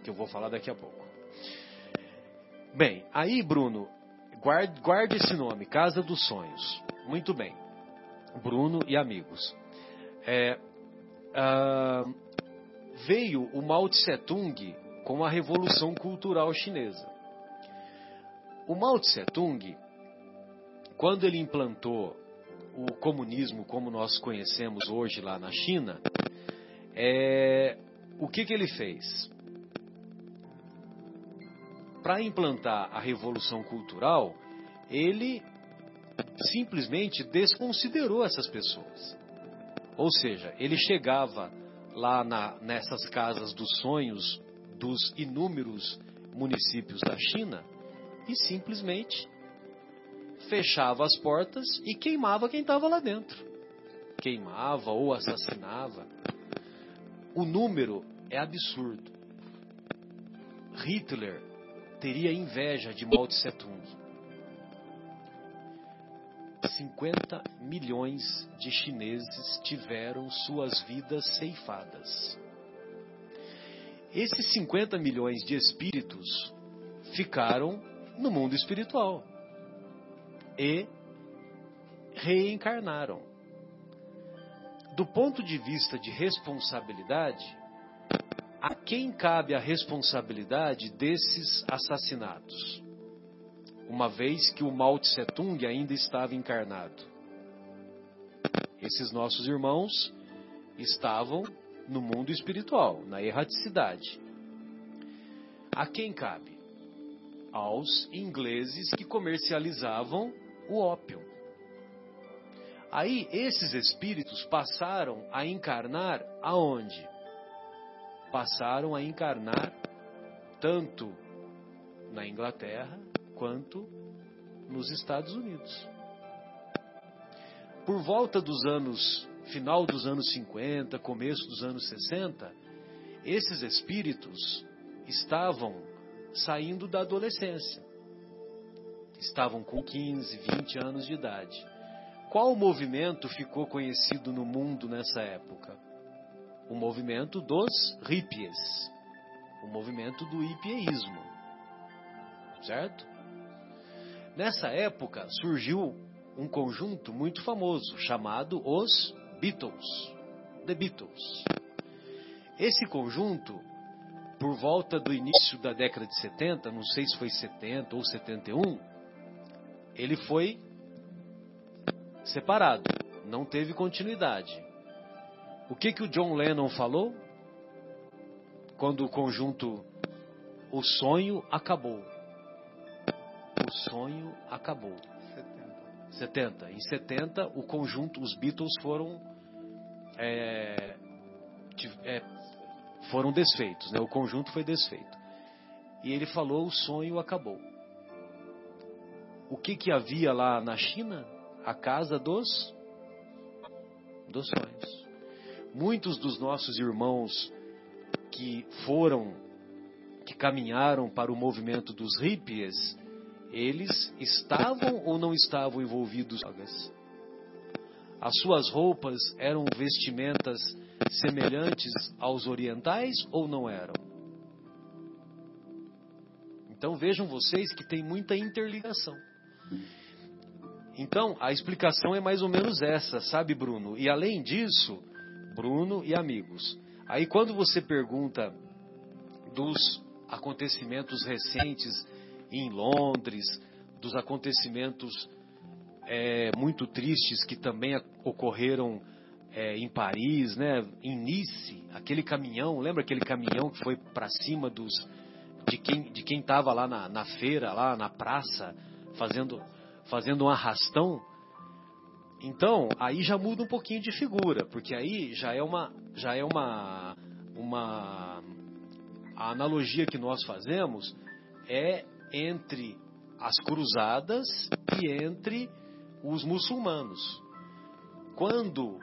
Speaker 2: que eu vou falar daqui a pouco. Bem, aí, Bruno, guarde, guarde esse nome, Casa dos Sonhos. Muito bem. Bruno e amigos. É, uh, veio o Mao Tse Tung com a Revolução Cultural Chinesa. O Mao Tse Tung, quando ele implantou o comunismo como nós conhecemos hoje lá na China, é, o que, que ele fez? para implantar a revolução cultural, ele simplesmente desconsiderou essas pessoas. Ou seja, ele chegava lá na, nessas casas dos sonhos dos inúmeros municípios da China e simplesmente fechava as portas e queimava quem estava lá dentro. Queimava ou assassinava. O número é absurdo. Hitler teria inveja de Mao Tse Tung. 50 milhões de chineses tiveram suas vidas ceifadas. Esses 50 milhões de espíritos ficaram no mundo espiritual e reencarnaram. Do ponto de vista de responsabilidade, a quem cabe a responsabilidade desses assassinatos? Uma vez que o Mao Tse Tung ainda estava encarnado. Esses nossos irmãos estavam no mundo espiritual, na erraticidade. A quem cabe? Aos ingleses que comercializavam o ópio. Aí esses espíritos passaram a encarnar aonde? passaram a encarnar tanto na Inglaterra quanto nos Estados Unidos. Por volta dos anos, final dos anos 50, começo dos anos 60, esses espíritos estavam saindo da adolescência. Estavam com 15, 20 anos de idade. Qual movimento ficou conhecido no mundo nessa época? o movimento dos hippies, o movimento do hippieísmo, certo? Nessa época surgiu um conjunto muito famoso chamado os Beatles, The Beatles. Esse conjunto, por volta do início da década de 70, não sei se foi 70 ou 71, ele foi separado, não teve continuidade. O que, que o John Lennon falou? Quando o conjunto O Sonho Acabou. O Sonho Acabou. 70. 70. Em 70, o conjunto, os Beatles foram é, é, foram desfeitos, né? O conjunto foi desfeito. E ele falou: o sonho acabou. O que, que havia lá na China? A casa dos, dos sonhos. Muitos dos nossos irmãos que foram, que caminharam para o movimento dos hippies, eles estavam ou não estavam envolvidos em drogas? As suas roupas eram vestimentas semelhantes aos orientais ou não eram? Então vejam vocês que tem muita interligação. Então a explicação é mais ou menos essa, sabe, Bruno? E além disso, Bruno e amigos, aí quando você pergunta dos acontecimentos recentes em Londres, dos acontecimentos é, muito tristes que também ocorreram é, em Paris, né, em Nice, aquele caminhão, lembra aquele caminhão que foi para cima dos de quem de quem estava lá na, na feira, lá na praça, fazendo fazendo um arrastão? Então, aí já muda um pouquinho de figura, porque aí já é uma já é uma uma a analogia que nós fazemos é entre as cruzadas e entre os muçulmanos. Quando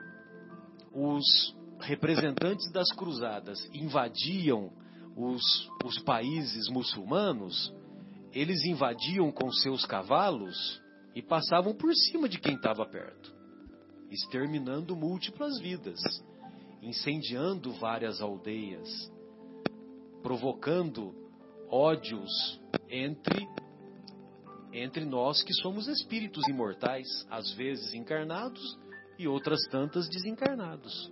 Speaker 2: os representantes das cruzadas invadiam os, os países muçulmanos, eles invadiam com seus cavalos e passavam por cima de quem estava perto, exterminando múltiplas vidas, incendiando várias aldeias, provocando ódios entre entre nós que somos espíritos imortais, às vezes encarnados e outras tantas desencarnados.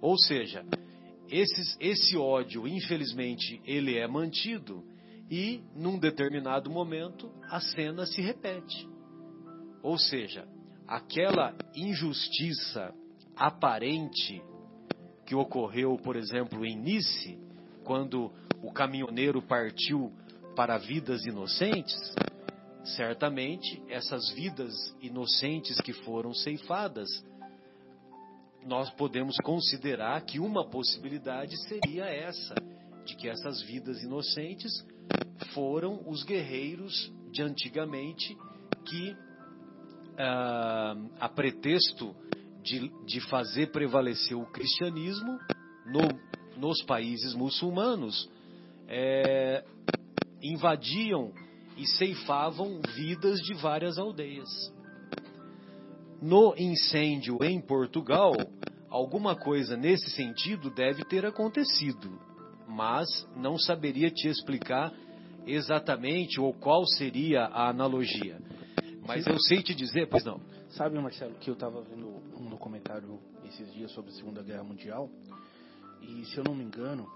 Speaker 2: Ou seja, esses, esse ódio, infelizmente, ele é mantido e, num determinado momento, a cena se repete. Ou seja, aquela injustiça aparente que ocorreu, por exemplo, em Nice, quando o caminhoneiro partiu para vidas inocentes, certamente essas vidas inocentes que foram ceifadas, nós podemos considerar que uma possibilidade seria essa, de que essas vidas inocentes foram os guerreiros de antigamente que, ah, a pretexto de, de fazer prevalecer o cristianismo no, nos países muçulmanos, é, invadiam e ceifavam vidas de várias aldeias. No incêndio em Portugal, alguma coisa nesse sentido deve ter acontecido, mas não saberia te explicar exatamente ou qual seria a analogia. Mas eu sei te dizer, pois não.
Speaker 6: Sabe, Marcelo, que eu estava vendo um documentário esses dias sobre a Segunda Guerra Mundial, e se eu não me engano,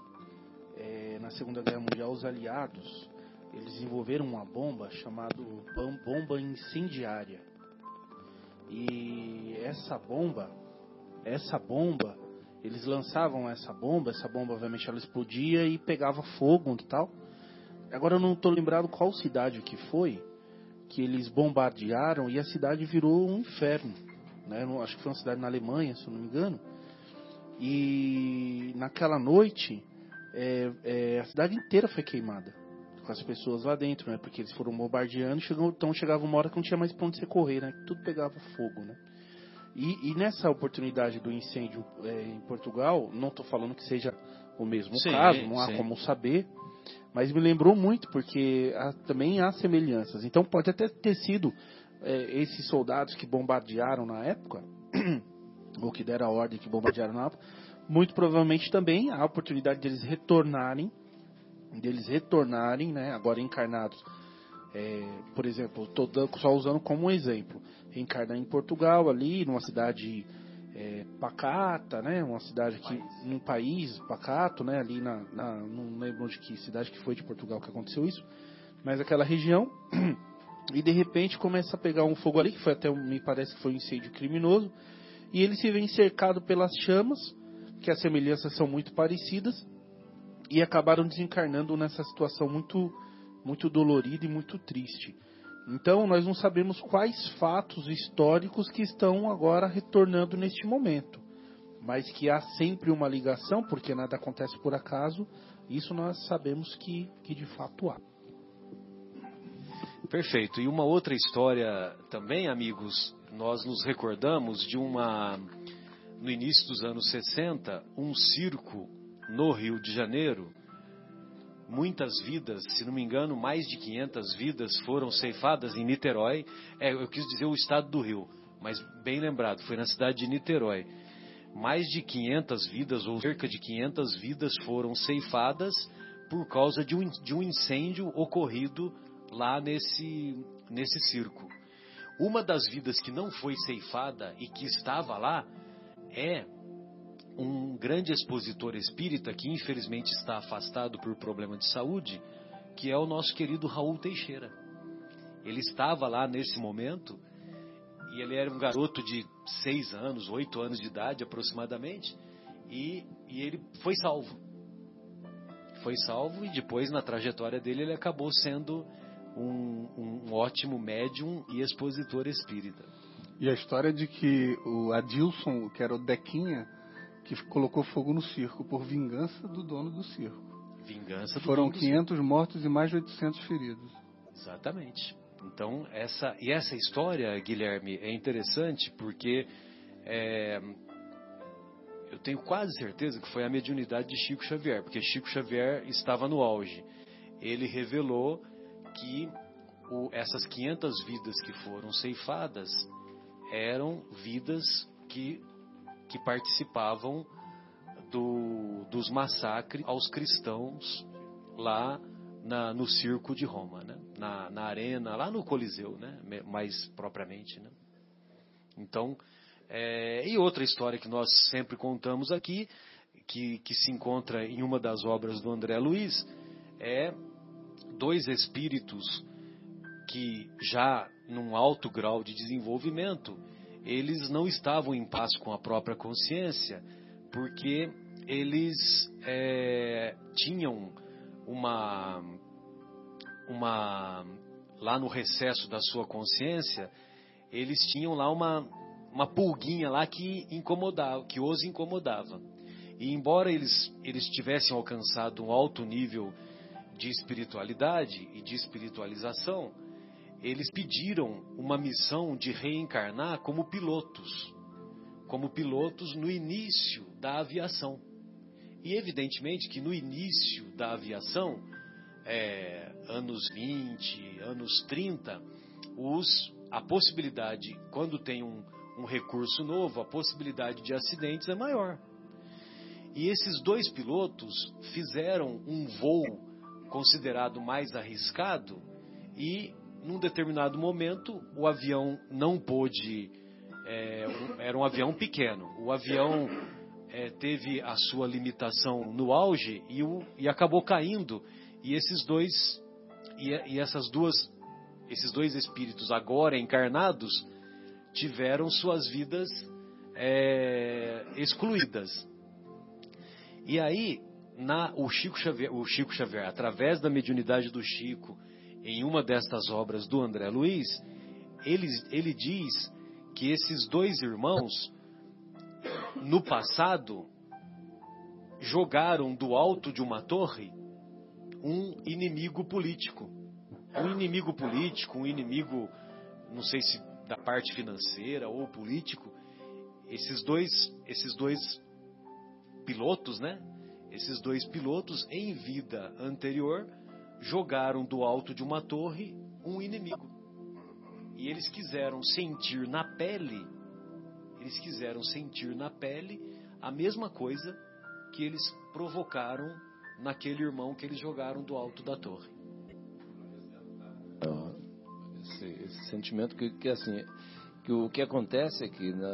Speaker 6: é, na Segunda Guerra Mundial os aliados eles desenvolveram uma bomba chamada bomba incendiária. E essa bomba, essa bomba, eles lançavam essa bomba, essa bomba obviamente ela explodia e pegava fogo e tal. Agora eu não estou lembrado qual cidade que foi que eles bombardearam e a cidade virou um inferno. Né? Acho que foi uma cidade na Alemanha, se eu não me engano. E naquela noite é, é, a cidade inteira foi queimada com as pessoas lá dentro, né? Porque eles foram bombardeando, chegou, então chegava uma hora que não tinha mais pra onde você correr, né? Tudo pegava fogo, né? E, e nessa oportunidade do incêndio é, em Portugal, não estou falando que seja o mesmo sim, caso, não há sim. como saber, mas me lembrou muito porque há, também há semelhanças. Então pode até ter sido é, esses soldados que bombardearam na época, ou que deram a ordem que bombardearam na época, muito provavelmente também há a oportunidade deles retornarem deles retornarem, né, agora encarnados. É, por exemplo, estou só usando como um exemplo, reencarnar em Portugal ali, numa cidade é, pacata, né, uma cidade que, num país. pacato, né, ali na, na, não lembro de que cidade que foi de Portugal que aconteceu isso, mas aquela região, e de repente começa a pegar um fogo ali, que foi até, me parece que foi um incêndio criminoso, e ele se vê cercado pelas chamas, que as semelhanças são muito parecidas, e acabaram desencarnando nessa situação muito, muito dolorida e muito triste. Então, nós não sabemos quais fatos históricos que estão agora retornando neste momento, mas que há sempre uma ligação, porque nada acontece por acaso, isso nós sabemos que, que de fato há.
Speaker 2: perfeito. E uma outra história também, amigos, nós nos recordamos de uma no início dos anos 60, um circo no Rio de Janeiro. Muitas vidas, se não me engano, mais de 500 vidas foram ceifadas em Niterói. É, eu quis dizer o estado do Rio, mas bem lembrado, foi na cidade de Niterói. Mais de 500 vidas, ou cerca de 500 vidas, foram ceifadas por causa de um, de um incêndio ocorrido lá nesse, nesse circo. Uma das vidas que não foi ceifada e que estava lá é um grande expositor espírita que infelizmente está afastado por problema de saúde, que é o nosso querido Raul Teixeira. Ele estava lá nesse momento e ele era um garoto de seis anos, oito anos de idade aproximadamente, e, e ele foi salvo. Foi salvo e depois na trajetória dele ele acabou sendo um, um ótimo médium e expositor espírita.
Speaker 4: E a história de que o Adilson, que era o Dequinha, que colocou fogo no circo por vingança do dono do circo.
Speaker 2: Vingança do
Speaker 4: Foram
Speaker 2: dono do
Speaker 4: 500
Speaker 2: circo.
Speaker 4: mortos e mais de 800 feridos.
Speaker 2: Exatamente. Então, essa, e essa história, Guilherme, é interessante porque é, eu tenho quase certeza que foi a mediunidade de Chico Xavier, porque Chico Xavier estava no auge. Ele revelou que o, essas 500 vidas que foram ceifadas eram vidas que, que participavam do, dos massacres aos cristãos lá na, no circo de Roma, né? na, na arena, lá no Coliseu, né? mais propriamente. Né? Então, é, e outra história que nós sempre contamos aqui, que, que se encontra em uma das obras do André Luiz, é dois espíritos que já num alto grau de desenvolvimento, eles não estavam em paz com a própria consciência, porque eles é, tinham uma, uma lá no recesso da sua consciência, eles tinham lá uma, uma pulguinha lá que incomodava, que os incomodava. E embora eles, eles tivessem alcançado um alto nível de espiritualidade e de espiritualização, eles pediram uma missão de reencarnar como pilotos, como pilotos no início da aviação. E evidentemente que no início da aviação, é, anos 20, anos 30, os, a possibilidade, quando tem um, um recurso novo, a possibilidade de acidentes é maior. E esses dois pilotos fizeram um voo considerado mais arriscado e num determinado momento, o avião não pôde. É, era um avião pequeno. O avião é, teve a sua limitação no auge e, o, e acabou caindo. E esses dois e, e essas duas, esses dois espíritos agora encarnados tiveram suas vidas é, excluídas. E aí, na, o, Chico Xavier, o Chico Xavier, através da mediunidade do Chico, em uma destas obras do André Luiz, ele, ele diz que esses dois irmãos, no passado, jogaram do alto de uma torre um inimigo político. Um inimigo político, um inimigo, não sei se da parte financeira ou político. Esses dois, esses dois pilotos, né? Esses dois pilotos, em vida anterior, jogaram do alto de uma torre um inimigo. E eles quiseram sentir na pele, eles quiseram sentir na pele a mesma coisa que eles provocaram naquele irmão que eles jogaram do alto da torre.
Speaker 3: Esse, esse sentimento que, que assim, que o que acontece é que na,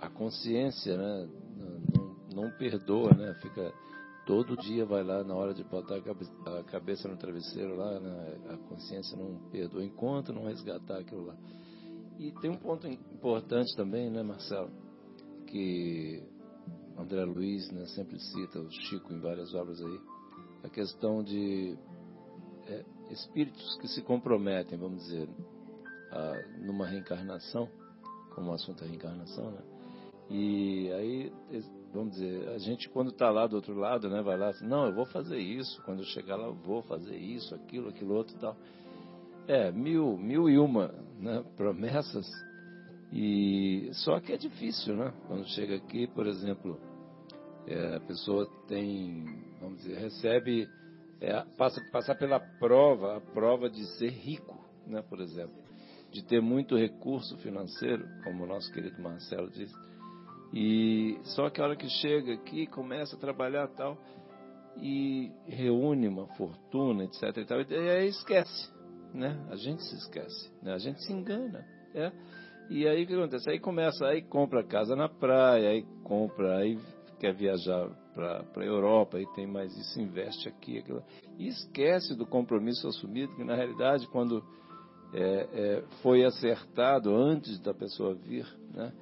Speaker 3: a, a consciência, né, não, não perdoa, né, fica todo dia vai lá na hora de botar a cabeça no travesseiro lá, né, a consciência não perdoa enquanto não resgatar aquilo lá. E tem um ponto importante também, né, Marcelo, que André Luiz né, sempre cita, o Chico em várias obras aí, a questão de é, espíritos que se comprometem, vamos dizer, a, numa reencarnação, como o assunto é reencarnação, né? E aí vamos dizer, a gente quando está lá do outro lado, né, vai lá assim, não, eu vou fazer isso, quando eu chegar lá eu vou fazer isso, aquilo, aquilo outro e tal. É, mil, mil e uma né, promessas, e só que é difícil, né? Quando chega aqui, por exemplo, é, a pessoa tem, vamos dizer, recebe, é, passa passar pela prova, a prova de ser rico, né, por exemplo, de ter muito recurso financeiro, como o nosso querido Marcelo disse e só que a hora que chega aqui, começa a trabalhar tal, e reúne uma fortuna, etc. E, tal, e aí esquece, né? A gente se esquece, né? A gente se engana, é? E aí o que acontece? Aí começa, aí compra casa na praia, aí compra, aí quer viajar para a Europa, aí tem mais isso, investe aqui, aquilo. E esquece do compromisso assumido, que na realidade, quando é, é, foi acertado antes da pessoa vir, né?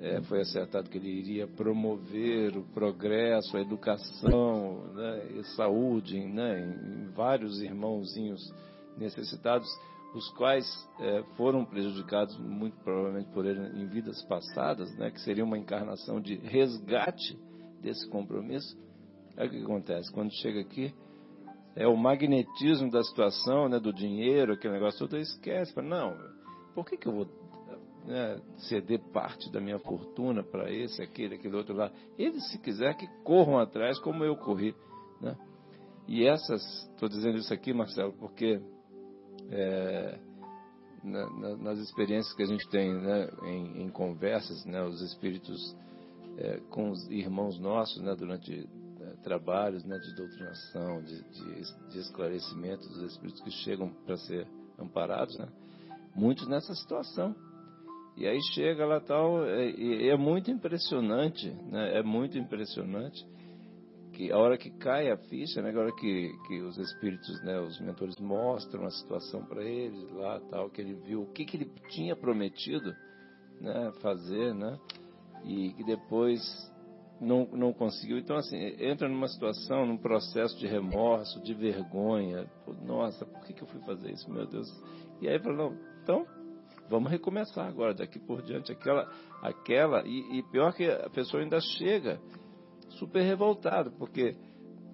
Speaker 3: É, foi acertado que ele iria promover o progresso, a educação né, e saúde né, em, vários irmãozinhos necessitados, os quais é, foram prejudicados muito provavelmente por ele em vidas passadas, né, que seria uma encarnação de resgate desse compromisso. Aí o que acontece? Quando chega aqui, é o magnetismo da situação, né, do dinheiro, aquele negócio todo, esquece. Não, por que, que eu vou né, ceder parte da minha fortuna para esse, aquele, aquele outro lá. Eles, se quiser, que corram atrás como eu corri. Né? E essas, estou dizendo isso aqui, Marcelo, porque é, na, na, nas experiências que a gente tem né, em, em, conversas, né, os espíritos é, com os irmãos nossos, né, durante é, trabalhos né, de doutrinação, de, de, de esclarecimento dos espíritos que chegam para ser amparados, né, muitos nessa situação e aí chega lá tal, é, e é, é muito impressionante, né? É muito impressionante que a hora que cai a ficha, né? A hora que, que os espíritos, né? Os mentores mostram a situação para eles lá tal, que ele viu o que, que ele tinha prometido, né? Fazer, né? E que depois não, não conseguiu. Então, assim, entra numa situação, num processo de remorso, de vergonha. Nossa, por que, que eu fui fazer isso, meu Deus? E aí falou, então Vamos recomeçar agora, daqui por diante, aquela, aquela, e, e pior que a pessoa ainda chega super revoltado, porque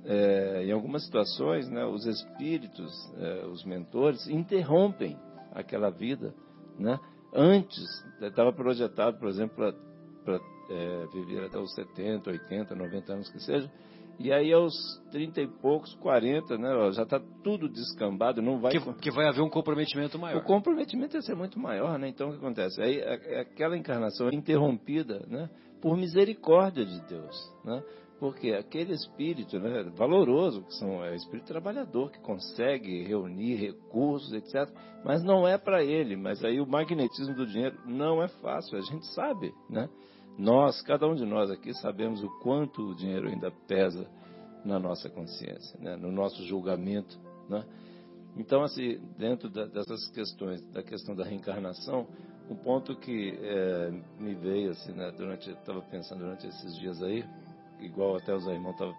Speaker 3: é, em algumas situações, né, os espíritos, é, os mentores, interrompem aquela vida, né? Antes, estava projetado, por exemplo, para é, viver até os 70, 80, 90 anos que seja, e aí aos 30 e poucos, 40, né, ó, já está tudo descambado, não vai...
Speaker 2: Que, que, vai haver um comprometimento maior.
Speaker 3: O comprometimento ia ser muito maior, né? Então o que acontece? Aí aquela encarnação é interrompida, né? Por misericórdia de Deus, né? Porque aquele espírito né, valoroso, que são, é o espírito trabalhador, que consegue reunir recursos, etc. Mas não é para ele. Mas aí o magnetismo do dinheiro não é fácil, a gente sabe, né? Nós, cada um de nós aqui, sabemos o quanto o dinheiro ainda pesa na nossa consciência, né? no nosso julgamento. Né? Então, assim, dentro da, dessas questões, da questão da reencarnação, um ponto que é, me veio, assim, né, durante, estava pensando durante esses dias aí, igual até os irmãos estavam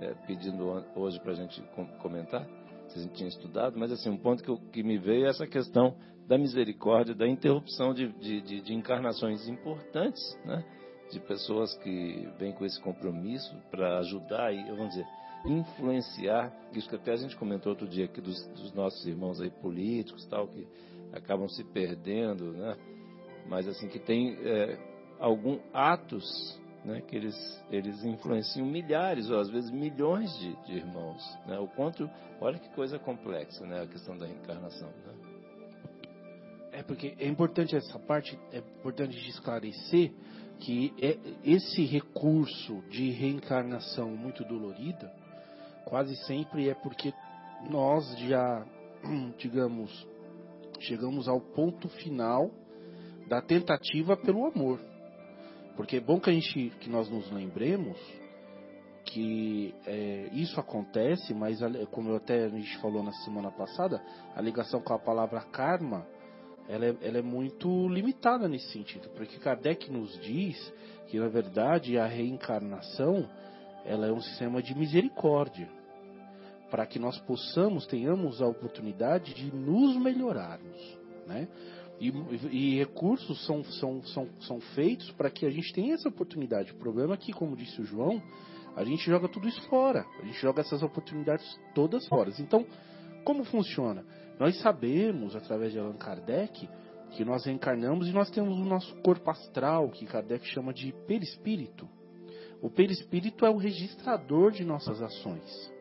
Speaker 3: é, pedindo hoje para a gente comentar, se a gente tinha estudado, mas assim, um ponto que, que me veio é essa questão da misericórdia, da interrupção de, de, de, de encarnações importantes, né? de pessoas que vêm com esse compromisso para ajudar e, vamos dizer, influenciar, isso que até a gente comentou outro dia aqui dos, dos nossos irmãos aí políticos tal, que acabam se perdendo, né? mas assim, que tem é, algum atos né, que eles, eles influenciam milhares ou às vezes milhões de, de irmãos. Né? O quanto, olha que coisa complexa né, a questão da reencarnação. Né?
Speaker 6: É porque é importante essa parte, é importante esclarecer que é, esse recurso de reencarnação muito dolorida, quase sempre é porque nós já, digamos, chegamos ao ponto final da tentativa pelo amor. Porque é bom que a gente, que nós nos lembremos que é, isso acontece, mas como eu até a gente falou na semana passada, a ligação com a palavra karma ela é, ela é muito limitada nesse sentido, porque Kardec nos diz que na verdade a reencarnação ela é um sistema de misericórdia, para que nós possamos tenhamos a oportunidade de nos melhorarmos, né? E, e, recursos são, são, são, são feitos para que a gente tenha essa oportunidade. O problema é que, como disse o João, a gente joga tudo isso fora. A gente joga essas oportunidades todas fora. Então, como funciona? Nós sabemos, através de Allan Kardec, que nós reencarnamos e nós temos o nosso corpo astral, que Kardec chama de perispírito. O perispírito é o registrador de nossas ações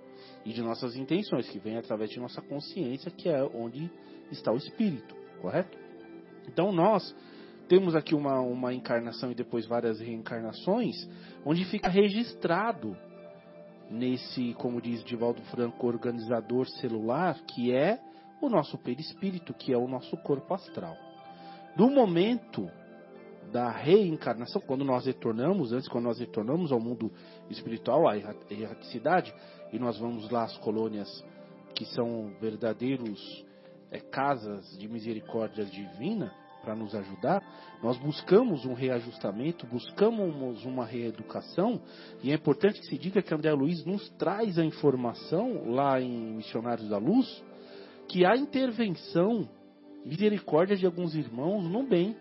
Speaker 6: e de nossas intenções, que vem através de nossa consciência, que é onde está o espírito, correto? Então nós temos aqui uma, uma encarnação e depois várias reencarnações, onde fica registrado nesse, como diz Divaldo Franco, organizador celular, que é o nosso perispírito, que é o nosso corpo astral. No momento da reencarnação, quando nós retornamos, antes quando nós retornamos ao mundo espiritual, à erraticidade, e nós vamos lá às colônias que são verdadeiros é, casas de misericórdia divina para nos ajudar, nós buscamos um reajustamento, buscamos uma reeducação, e é importante que se diga que André Luiz nos traz a informação lá em Missionários da Luz, que há intervenção, misericórdia de alguns irmãos no bem.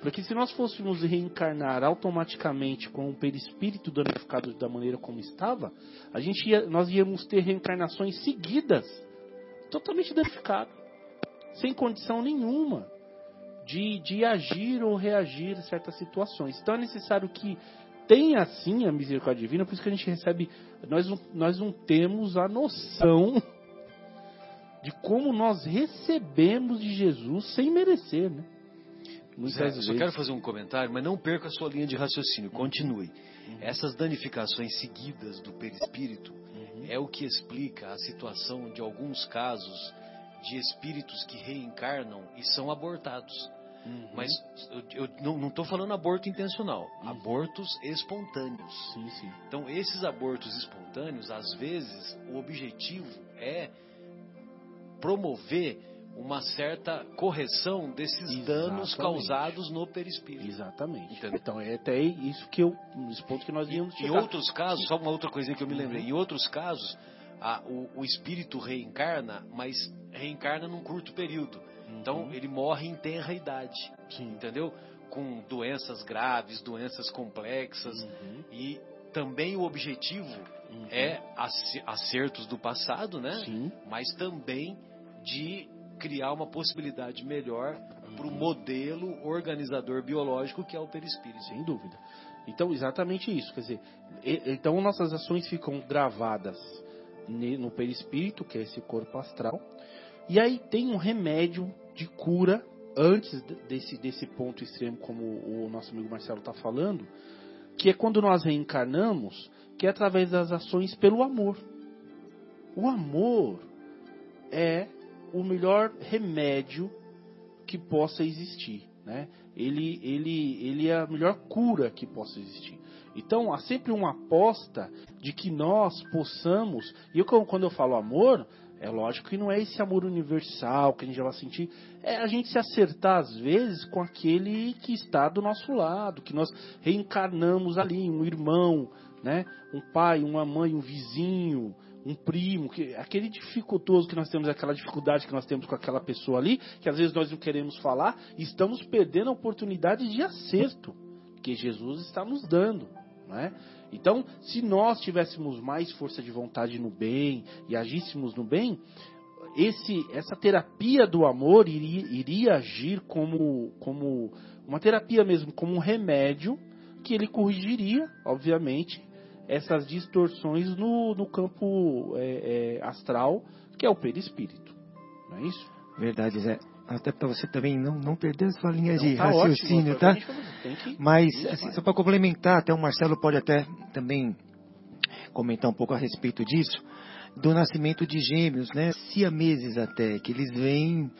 Speaker 6: Porque se nós fôssemos reencarnar automaticamente com o perispírito danificado da maneira como estava, a gente ia, nós íamos ter reencarnações seguidas, totalmente danificado sem condição nenhuma de, de agir ou reagir a certas situações. Então é necessário que tenha assim a misericórdia divina, por isso que a gente recebe, nós nós não temos a noção de como nós recebemos de Jesus sem merecer, né?
Speaker 2: Muitas Zé, vezes. Só quero fazer um comentário, mas não perca a sua linha de raciocínio, continue. Uhum. Essas danificações seguidas do perispírito uhum. é o que explica a situação de alguns casos de espíritos que reencarnam e são abortados. Uhum. Mas eu, eu não estou falando aborto intencional, uhum. abortos espontâneos.
Speaker 6: Sim, sim.
Speaker 2: Então, esses abortos espontâneos, às vezes, o objetivo é promover uma certa correção desses Exatamente. danos causados no perispírito.
Speaker 6: Exatamente. Entendeu? Então é até isso que eu, os pontos que nós íamos
Speaker 2: Em outros casos, só uma outra coisinha que eu me lembrei. Uhum. Em outros casos, a, o, o, espírito reencarna, mas reencarna num curto período. Uhum. Então ele morre em tenra idade, Sim. entendeu? Com doenças graves, doenças complexas uhum. e também o objetivo uhum. é acertos do passado, né?
Speaker 6: Sim.
Speaker 2: Mas também de criar uma possibilidade melhor para o modelo organizador biológico que é o perispírito.
Speaker 6: Sem dúvida. Então, exatamente isso. Quer dizer, então nossas ações ficam gravadas no perispírito, que é esse corpo astral. E aí tem um remédio de cura antes desse, desse ponto extremo, como o nosso amigo Marcelo está falando, que é quando nós reencarnamos, que é através das ações pelo amor. O amor é o melhor remédio que possa existir, né? Ele, ele, ele é a melhor cura que possa existir. Então há sempre uma aposta de que nós possamos, e eu, quando eu falo amor, é lógico que não é esse amor universal que a gente já vai sentir, é a gente se acertar às vezes com aquele que está do nosso lado, que nós reencarnamos ali, um irmão, né? um pai, uma mãe, um vizinho, um primo, que, aquele dificultoso que nós temos, aquela dificuldade que nós temos com aquela pessoa ali, que às vezes nós não queremos falar, estamos perdendo a oportunidade de acerto que Jesus está nos dando. Né? Então, se nós tivéssemos mais força de vontade no bem e agíssemos no bem, esse, essa terapia do amor iria, iria agir como, como uma terapia mesmo, como um remédio que ele corrigiria, obviamente, essas distorções no, no campo é, é, astral, que é o perispírito. Não é isso?
Speaker 5: Verdade, Zé até para você também não, não perder a sua linha de tá raciocínio, ótimo, tá? Mas, assim, só para complementar, até o Marcelo pode até também comentar um pouco a respeito disso, do nascimento de gêmeos, né? Siameses até, que eles vêm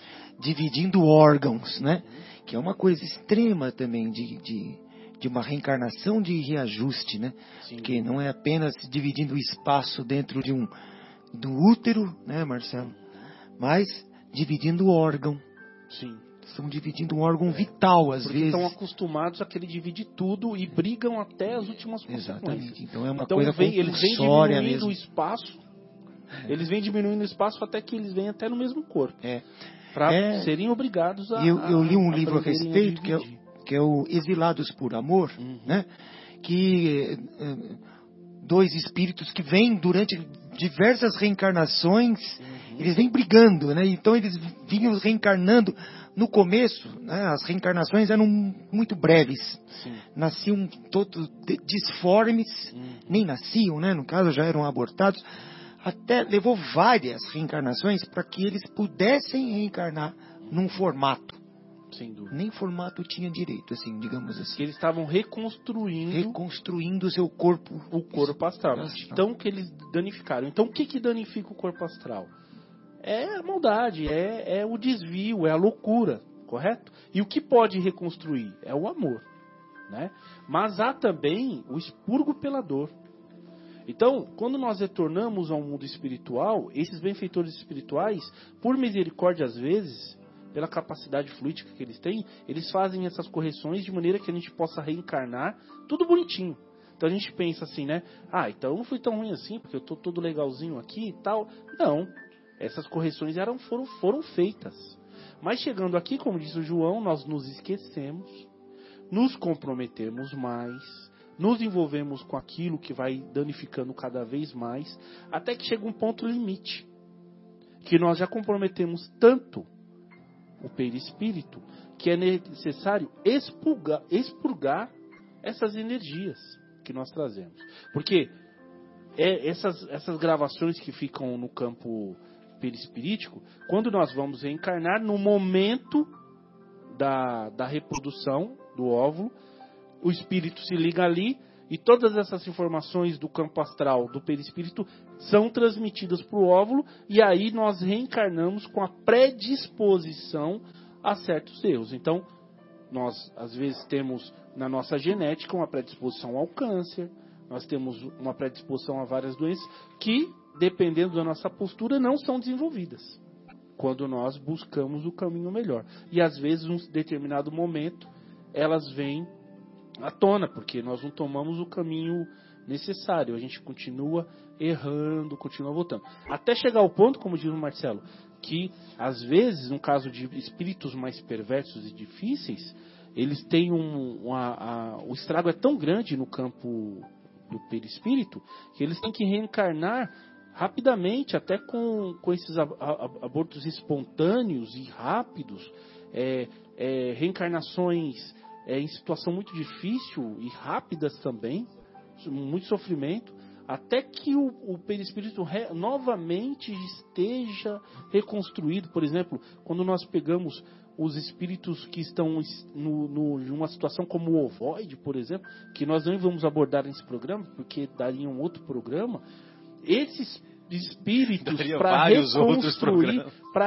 Speaker 5: dividindo órgãos, né? Que é uma coisa extrema também de, de, de uma reencarnação de reajuste, né? Sim. Que não é apenas dividindo o espaço dentro de um do útero, né, Marcelo? Mas dividindo o órgão,
Speaker 6: Sim.
Speaker 5: Estão dividindo um órgão é. vital, às
Speaker 6: Porque
Speaker 5: vezes.
Speaker 6: Estão acostumados a que ele divide tudo e brigam até as últimas.
Speaker 5: Exatamente. Então é uma então, coisa vem, eles vêm diminuindo mesmo.
Speaker 6: o espaço Eles vêm diminuindo o espaço até que eles vêm até no mesmo corpo.
Speaker 5: É.
Speaker 6: Para
Speaker 5: É.
Speaker 6: serem obrigados a.
Speaker 5: Eu, eu li um
Speaker 6: a
Speaker 5: livro a respeito, que é, que é o Exilados por Amor,
Speaker 6: Uhum.
Speaker 5: né? que eh, dois espíritos que vêm durante diversas reencarnações,
Speaker 6: Uhum.
Speaker 5: eles vêm brigando, né? Então eles vinham reencarnando. No começo, né, as reencarnações eram muito breves.
Speaker 6: Sim.
Speaker 5: Nasciam todos disformes,
Speaker 6: Uhum.
Speaker 5: nem nasciam, né? No caso, já eram abortados. Até levou várias reencarnações para que eles pudessem reencarnar num formato. Nem formato tinha direito, assim, digamos assim.
Speaker 6: Que eles estavam reconstruindo
Speaker 5: Reconstruindo o seu corpo.
Speaker 6: o corpo astral.
Speaker 5: Astral.
Speaker 6: Então, que eles danificaram. Então, o que, que danifica o corpo astral? É a maldade, é, é o desvio, é a loucura, correto? E o que pode reconstruir? É o amor. Né? Mas há também o expurgo pela dor. Então, quando nós retornamos ao mundo espiritual, esses benfeitores espirituais, por misericórdia às vezes, pela capacidade fluídica que eles têm, eles fazem essas correções de maneira que a gente possa reencarnar tudo bonitinho. Então a gente pensa assim, né? Ah, então eu não fui tão ruim assim, porque eu tô todo legalzinho aqui e tal. Não. Essas correções eram, foram, foram feitas. Mas chegando aqui, como diz o João, nós nos esquecemos, nos comprometemos mais, nos envolvemos com aquilo que vai danificando cada vez mais, até que chega um ponto limite. Que nós já comprometemos tanto o perispírito que é necessário expurgar, expurgar essas energias que nós trazemos. Porque é, essas, essas gravações que ficam no campo perispirítico, quando nós vamos reencarnar, no momento da, da reprodução do óvulo, o espírito se liga ali e todas essas informações do campo astral do perispírito são transmitidas para o óvulo e aí nós reencarnamos com a predisposição a certos erros. Então, nós às vezes temos na nossa genética uma predisposição ao câncer, nós temos uma predisposição a várias doenças que, dependendo da nossa postura, não são desenvolvidas quando nós buscamos o caminho melhor. E às vezes, num determinado momento, elas vêm à tona, porque nós não tomamos o caminho necessário. A gente continua errando, continua voltando. Até chegar ao ponto, como diz o Marcelo, que às vezes, no caso de espíritos mais perversos e difíceis, eles têm um. Uma, a- o estrago é tão grande no campo do perispírito que eles têm que reencarnar rapidamente, até com, com esses a- a- abortos espontâneos e rápidos, é, é, reencarnações é, em situação muito difícil e rápidas também, muito sofrimento, até que o, o perispírito re- novamente esteja reconstruído. Por exemplo, quando nós pegamos os espíritos que estão no, no, numa situação como o ovoide, por exemplo, que nós não vamos abordar nesse programa, porque daria um outro programa, esses espíritos para reconstruir,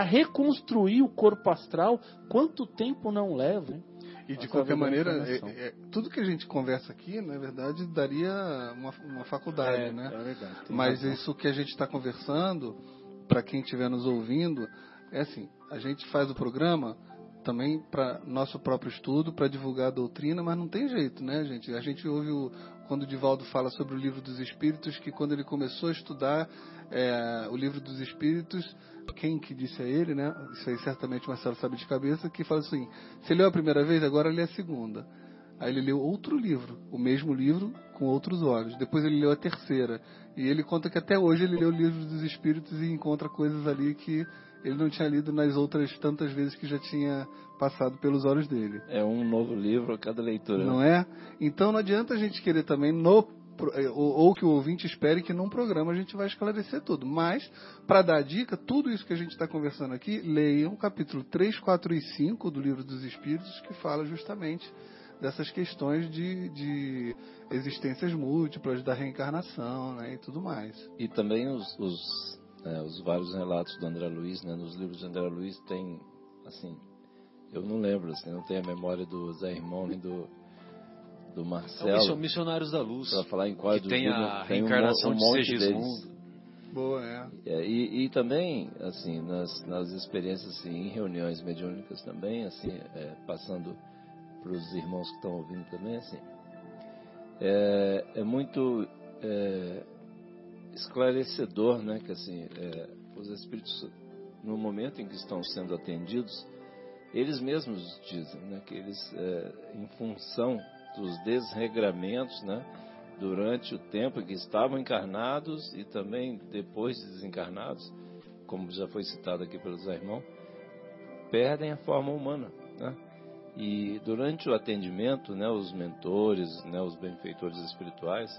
Speaker 6: reconstruir o corpo astral, quanto tempo não leva? hein?
Speaker 4: E de qualquer maneira, é- é- tudo que a gente conversa aqui, na verdade, daria uma, uma faculdade,
Speaker 6: É,
Speaker 4: né?
Speaker 6: é verdade,
Speaker 4: Mas
Speaker 6: razão.
Speaker 4: isso que a gente está conversando, para quem estiver nos ouvindo, é assim: a gente faz o programa também para nosso próprio estudo, para divulgar a doutrina, mas não tem jeito, né, gente? A gente ouve o, quando o Divaldo fala sobre o livro dos Espíritos, que quando ele começou a estudar é, o livro dos Espíritos, quem que disse a ele, né? Isso aí certamente o Marcelo sabe de cabeça, que fala assim: você leu a primeira vez, agora lê a segunda. Aí ele leu outro livro, o mesmo livro com outros olhos. Depois ele leu a terceira. E ele conta que até hoje ele leu o livro dos Espíritos e encontra coisas ali que ele não tinha lido nas outras tantas vezes que já tinha passado pelos olhos dele.
Speaker 3: É um novo livro a cada leitura.
Speaker 4: Não é? Então não adianta a gente querer também no eh, ou, que o ouvinte espere que num programa a gente vai esclarecer tudo. Mas, para dar a dica, tudo isso que a gente está conversando aqui, leiam o capítulo 3, 4 e 5 do Livro dos Espíritos, que fala justamente dessas questões de, de existências múltiplas, da reencarnação né, e tudo mais.
Speaker 3: E também os, os, é, os vários relatos do André Luiz, né? Nos livros do André Luiz tem, assim, eu não lembro, assim, não tenho a memória do Zé Irmão nem do, do
Speaker 2: São
Speaker 3: Marcelo.
Speaker 2: missio- missionários da luz.
Speaker 3: Para falar em qual
Speaker 2: que tem a reencarnação
Speaker 3: um
Speaker 2: de
Speaker 3: monte
Speaker 2: Segismundo.
Speaker 3: deles.
Speaker 4: Boa, é.
Speaker 3: É, e, e também, assim, nas, nas experiências, assim, em reuniões mediúnicas também, assim, é, passando para os irmãos que estão ouvindo também, assim, é, é muito, é, esclarecedor, né? Que assim, é, os espíritos, no momento em que estão sendo atendidos, eles mesmos dizem, né? Que eles, é, em função dos desregramentos, né? Durante o tempo em que estavam encarnados e também depois de desencarnados, como já foi citado aqui pelos irmãos, perdem a forma humana, né? E durante o atendimento, né, os mentores, né, os benfeitores espirituais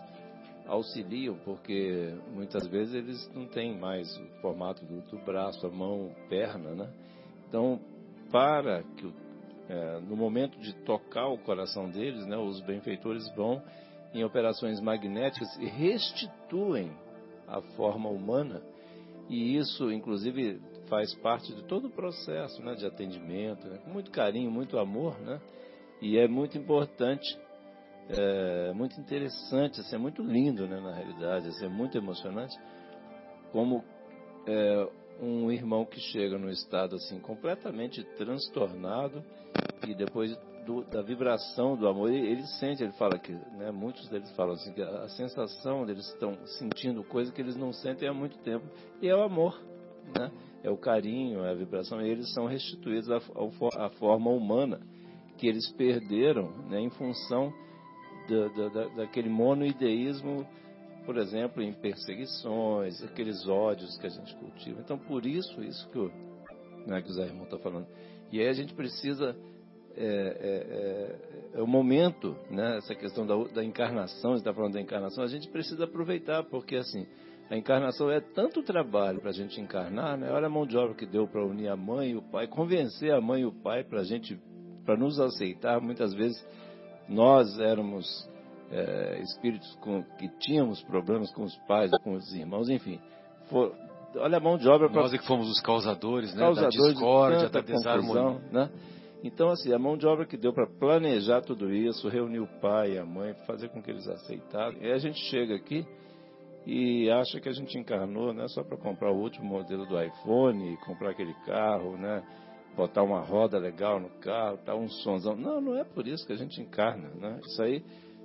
Speaker 3: auxiliam, porque muitas vezes eles não têm mais o formato do, do braço, a mão, perna, né? Então, para que é, no momento de tocar o coração deles, né, os benfeitores vão em operações magnéticas e restituem a forma humana e isso, inclusive, faz parte de todo o processo né, de atendimento, né, com muito carinho, muito amor, né? E é muito importante, é muito interessante, assim, é muito lindo, né, na realidade, assim, é muito emocionante, como é, um irmão que chega num estado assim completamente transtornado e depois do, da vibração do amor, ele, ele, sente, ele fala que, né, muitos deles falam assim, que a, a sensação deles estão sentindo coisa que eles não sentem há muito tempo, e é o amor, né? é o carinho, é a vibração, e eles são restituídos à, à forma humana que eles perderam né, em função da, da, daquele monoideísmo, por exemplo, em perseguições, aqueles ódios que a gente cultiva. Então, por isso, isso que o, né, que o Zé Irmão está falando. E aí a gente precisa é, é, é, é, o momento, né, essa questão da, da encarnação, está falando da encarnação, a gente precisa aproveitar, porque assim, a encarnação é tanto trabalho para a gente encarnar, né? Olha a mão de obra que deu para unir a mãe e o pai, convencer a mãe e o pai para a gente, para nos aceitar. Muitas vezes nós éramos é, espíritos com, que tínhamos problemas com os pais, com os irmãos, enfim. For, olha a mão de obra para
Speaker 2: nós é que fomos os causadores, né? Causadores da discórdia, da desarmonia,
Speaker 3: né? Então, assim, a mão de obra que deu para planejar tudo isso, reunir o pai e a mãe, fazer com que eles aceitassem. E a gente chega aqui e acha que a gente encarnou né, só para comprar o último modelo do iPhone, comprar aquele carro, né? Botar uma roda legal no carro, tá um sonzão. Não, não é por isso que a gente encarna, né? Isso aí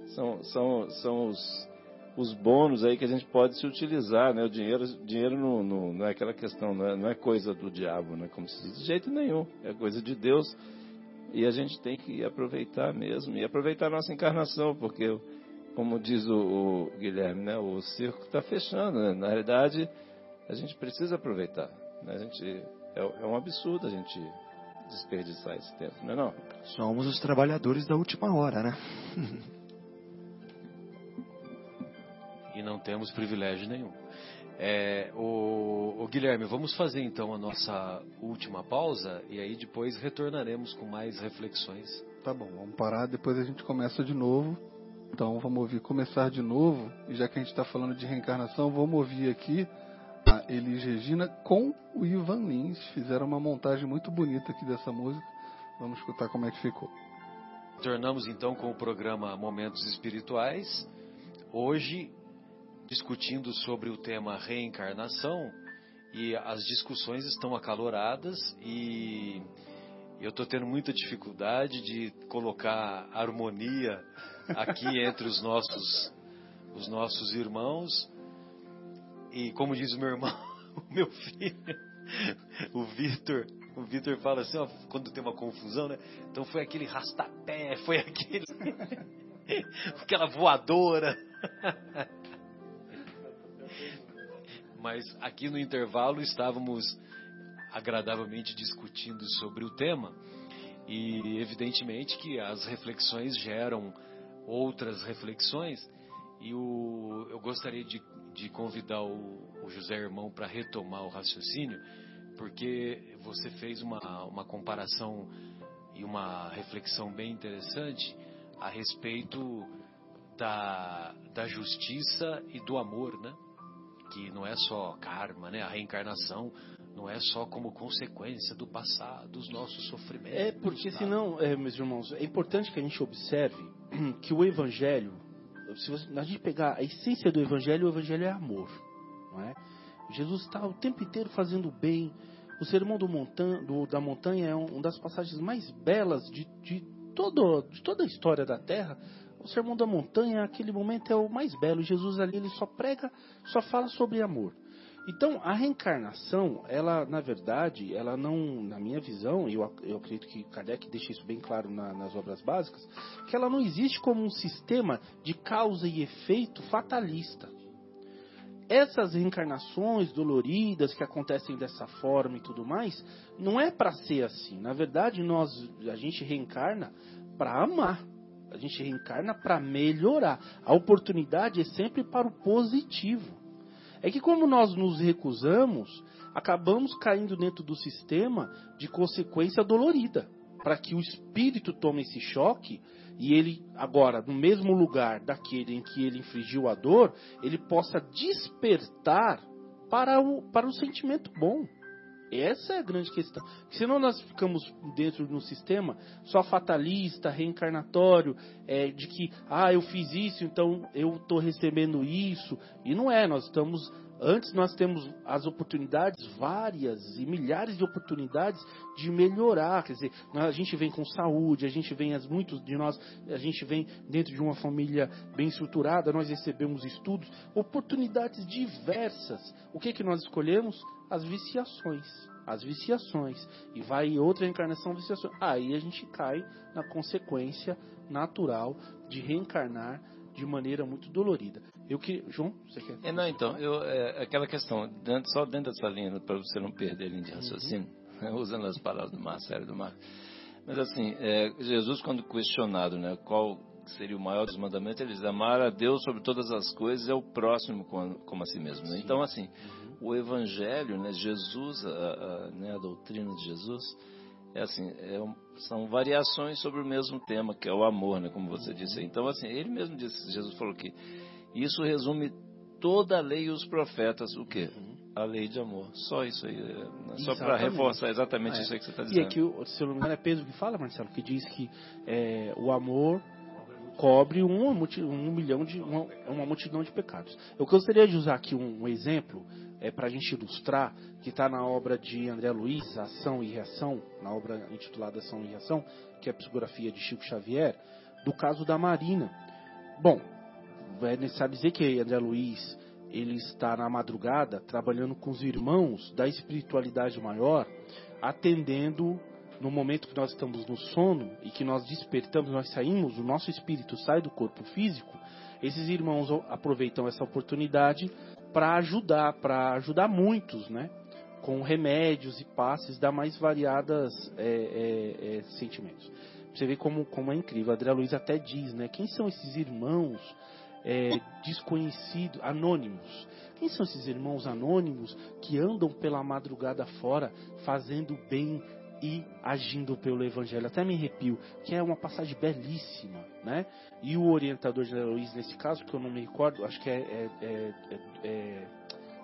Speaker 3: são, são, são os, os bônus aí que a gente pode se utilizar, né? O dinheiro, dinheiro não, não, não é aquela questão, não é, não é coisa do diabo, né? Como se diz, de jeito nenhum. É coisa de Deus e a gente tem que aproveitar mesmo, e aproveitar a nossa encarnação, porque, como diz o, o Guilherme, né, o circo está fechando. Né? Na realidade, a gente precisa aproveitar. Né? A gente, é, é um absurdo a gente desperdiçar esse tempo, não é não?
Speaker 5: Somos os trabalhadores da última hora, né?
Speaker 2: e não temos privilégio nenhum. É, o, o, Guilherme, vamos fazer então a nossa última pausa e aí depois retornaremos com mais reflexões.
Speaker 4: Tá bom, vamos parar, depois a gente começa de novo. Então vamos ouvir começar de novo, e já que a gente está falando de reencarnação, vamos ouvir aqui Elis Regina com o Ivan Lins. Fizeram uma montagem muito bonita aqui dessa música. Vamos escutar como é que ficou.
Speaker 2: Tornamos então com o programa Momentos Espirituais. Hoje discutindo sobre o tema reencarnação e as discussões estão acaloradas e eu estou tendo muita dificuldade de colocar harmonia aqui entre os nossos os nossos irmãos e como diz o meu irmão, o meu filho, o Vitor, o Vitor fala assim, ó, quando tem uma confusão, né? Então foi aquele rastapé, foi aquele aquela voadora. mas aqui no intervalo estávamos agradavelmente discutindo sobre o tema e evidentemente que as reflexões geram outras reflexões e o, eu gostaria de, de convidar o, o, José Irmão para retomar o raciocínio porque você fez uma, uma comparação e uma reflexão bem interessante a respeito da, da justiça e do amor, né? que não é só karma, né? A reencarnação não é só como consequência do passado, dos nossos sofrimentos.
Speaker 6: É porque tá? senão, é, meus irmãos, é importante que a gente observe que o Evangelho, se você, a gente pegar a essência do Evangelho, o Evangelho é amor, não é? Jesus está o tempo inteiro fazendo bem. O sermão do montan do, da montanha é um, uma das passagens mais belas de, de, todo, de toda a história da Terra, O Sermão da Montanha, aquele momento é o mais belo. Jesus ali, ele só prega, só fala sobre amor. Então, a reencarnação, ela, na verdade, ela não, na minha visão, e eu, eu acredito que Kardec deixa isso bem claro na, nas obras básicas, que ela não existe como um sistema de causa e efeito fatalista. Essas reencarnações doloridas que acontecem dessa forma e tudo mais, não é para ser assim. Na verdade, nós, a gente reencarna para amar. A gente reencarna para melhorar. A oportunidade é sempre para o positivo. É que como nós nos recusamos, acabamos caindo dentro do sistema de consequência dolorida, para que o espírito tome esse choque e ele agora no mesmo lugar daquele em que ele infligiu a dor, ele possa despertar para o, para o sentimento bom. Essa é a grande questão. Senão nós ficamos dentro de um sistema só fatalista, reencarnatório, é, de que, ah, eu fiz isso, então eu estou recebendo isso. E não é, nós estamos. Antes nós temos as oportunidades várias e milhares de oportunidades de melhorar. Quer dizer, a gente vem com saúde, a gente vem, muitos de nós, a gente vem dentro de uma família bem estruturada, nós recebemos estudos, oportunidades diversas. O que, que nós escolhemos? as viciações. As viciações. E vai outra encarnação, viciações. Aí a gente cai na consequência natural de reencarnar de maneira muito dolorida. Eu que João, você quer?
Speaker 3: É, não, então, eu, é, aquela questão, dentro, só dentro dessa linha, para você não perder a linha de raciocínio, uhum. usando as palavras do Marcelo do Marcos. Mas assim, é, Jesus, quando questionado, né, qual seria o maior dos mandamentos, ele diz: amar a Deus sobre todas as coisas é o próximo como, como a si mesmo. Né? Então, assim, o Evangelho, né, Jesus, a, a, né, a doutrina de Jesus, é assim, é um, são variações sobre o mesmo tema, que é o amor, né, como você disse. Então, assim, ele mesmo disse, Jesus falou que isso resume toda a lei e os profetas, o quê? Uhum. A lei de amor. Só isso aí. É, né, só para reforçar exatamente é. isso aí que você está dizendo.
Speaker 6: E aqui, se eu não me engano, é Pedro que fala, Marcelo, que diz que é, o amor cobre um, um milhão de uma, uma, multidão de pecados. Eu gostaria de usar aqui um, um exemplo é, para a gente ilustrar que está na obra de André Luiz, Ação e Reação, na obra intitulada Ação e Reação, que é a psicografia de Chico Xavier, do caso da Marina. Bom, é necessário dizer que André Luiz ele está na madrugada trabalhando com os irmãos da espiritualidade maior, atendendo no momento que nós estamos no sono e que nós despertamos, nós saímos, o nosso espírito sai do corpo físico, esses irmãos aproveitam essa oportunidade para ajudar, para ajudar muitos, né? Com remédios e passes da mais variadas é, é, é, sentimentos. Você vê como, como é incrível. A André Luiz até diz, né? Quem são esses irmãos é, desconhecidos, anônimos? Quem são esses irmãos anônimos que andam pela madrugada fora fazendo bem e agindo pelo Evangelho. Até me arrepio, que é uma passagem belíssima, né? E o orientador de Luiz, nesse caso, que eu não me recordo, acho que é, é, é, é,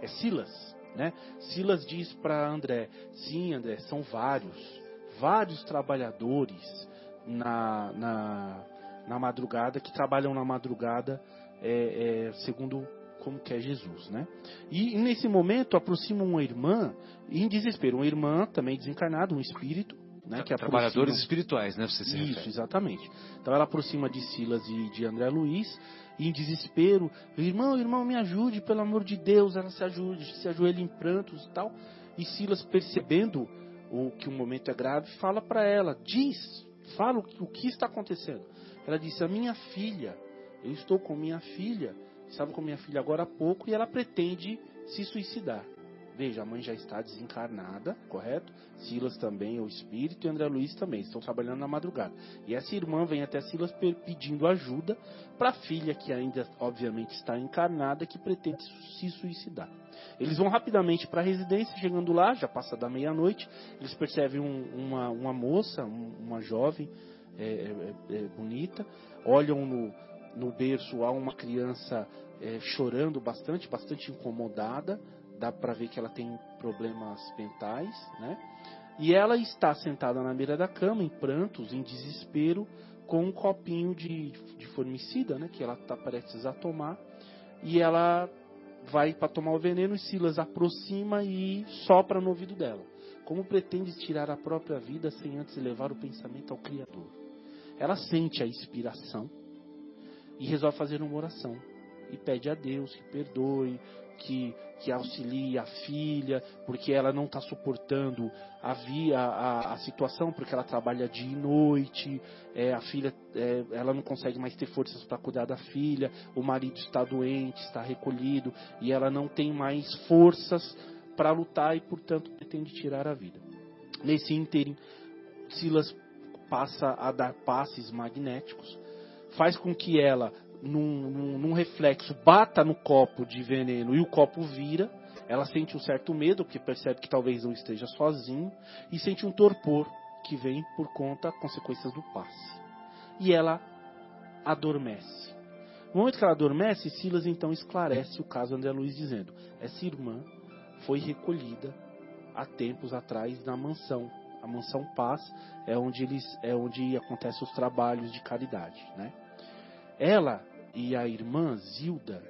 Speaker 6: é Silas, né? Silas diz para André, sim, André, são vários, vários trabalhadores na, na, na madrugada, que trabalham na madrugada, é, é, segundo como que é Jesus, né? E nesse momento aproxima uma irmã em desespero, uma irmã também desencarnada, um espírito, né?
Speaker 2: Que Trabalhadores aproxima... espirituais, né? Você se
Speaker 6: Isso, refere. exatamente. Então ela aproxima de Silas e de André Luiz em desespero, irmão, irmão, me ajude, pelo amor de Deus, ela se ajude, se ajoelha em prantos e tal. E Silas percebendo o que o momento é grave, fala para ela, diz, fala o que está acontecendo. Ela disse: "A minha filha, eu estou com minha filha Estava com minha filha agora há pouco e ela pretende se suicidar. Veja, a mãe já está desencarnada, correto? Silas também, o espírito, e André Luiz também, estão trabalhando na madrugada. E essa irmã vem até Silas pedindo ajuda para a filha, que ainda, obviamente, está encarnada, que pretende se suicidar. Eles vão rapidamente para a residência, chegando lá, já passa da meia-noite, eles percebem um, uma, uma moça, um, uma jovem é, é, é, bonita, olham no, no berço há uma criança é, chorando bastante, bastante incomodada, dá para ver que ela tem problemas mentais, né? E ela está sentada na beira da cama, em prantos, em desespero, com um copinho de, de formicida, né? Que ela está prestes a tomar. E ela vai para tomar o veneno e Silas aproxima e sopra no ouvido dela. Como pretende tirar a própria vida sem antes levar o pensamento ao Criador? Ela sente a inspiração, e resolve fazer uma oração e pede a Deus que perdoe, que, que auxilie a filha, porque ela não está suportando a, via, a, a, situação, porque ela trabalha dia e noite, é, a filha é, ela não consegue mais ter forças para cuidar da filha, o marido está doente, está recolhido, e ela não tem mais forças para lutar e, portanto, pretende tirar a vida. Nesse ínterim, Silas passa a dar passes magnéticos, faz com que ela num, num, num, reflexo, bata no copo de veneno e o copo vira, ela sente um certo medo, porque percebe que talvez não esteja sozinho, e sente um torpor que vem por conta, consequências do passe. E ela adormece. No momento que ela adormece, Silas então esclarece o caso André Luiz dizendo: essa irmã foi recolhida há tempos atrás na mansão. A mansão Paz é onde eles é onde acontecem os trabalhos de caridade, né? Ela e a irmã Zilda,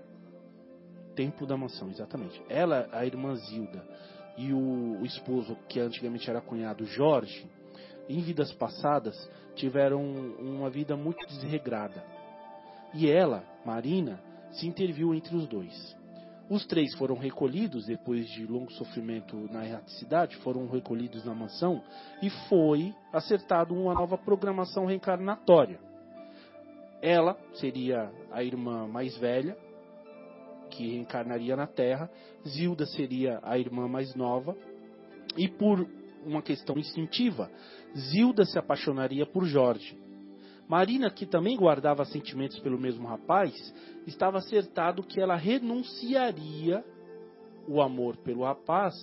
Speaker 6: Templo da Mansão, exatamente. Ela, a irmã Zilda e o, o esposo, que antigamente era cunhado Jorge, em vidas passadas tiveram uma vida muito desregrada. E ela, Marina, se interviu entre os dois. Os três foram recolhidos, depois de longo sofrimento na erraticidade, foram recolhidos na mansão e foi acertado uma nova programação reencarnatória. Ela seria a irmã mais velha, que reencarnaria na Terra. Zilda seria a irmã mais nova. E por uma questão instintiva, Zilda se apaixonaria por Jorge. Marina, que também guardava sentimentos pelo mesmo rapaz, estava acertado que ela renunciaria o amor pelo rapaz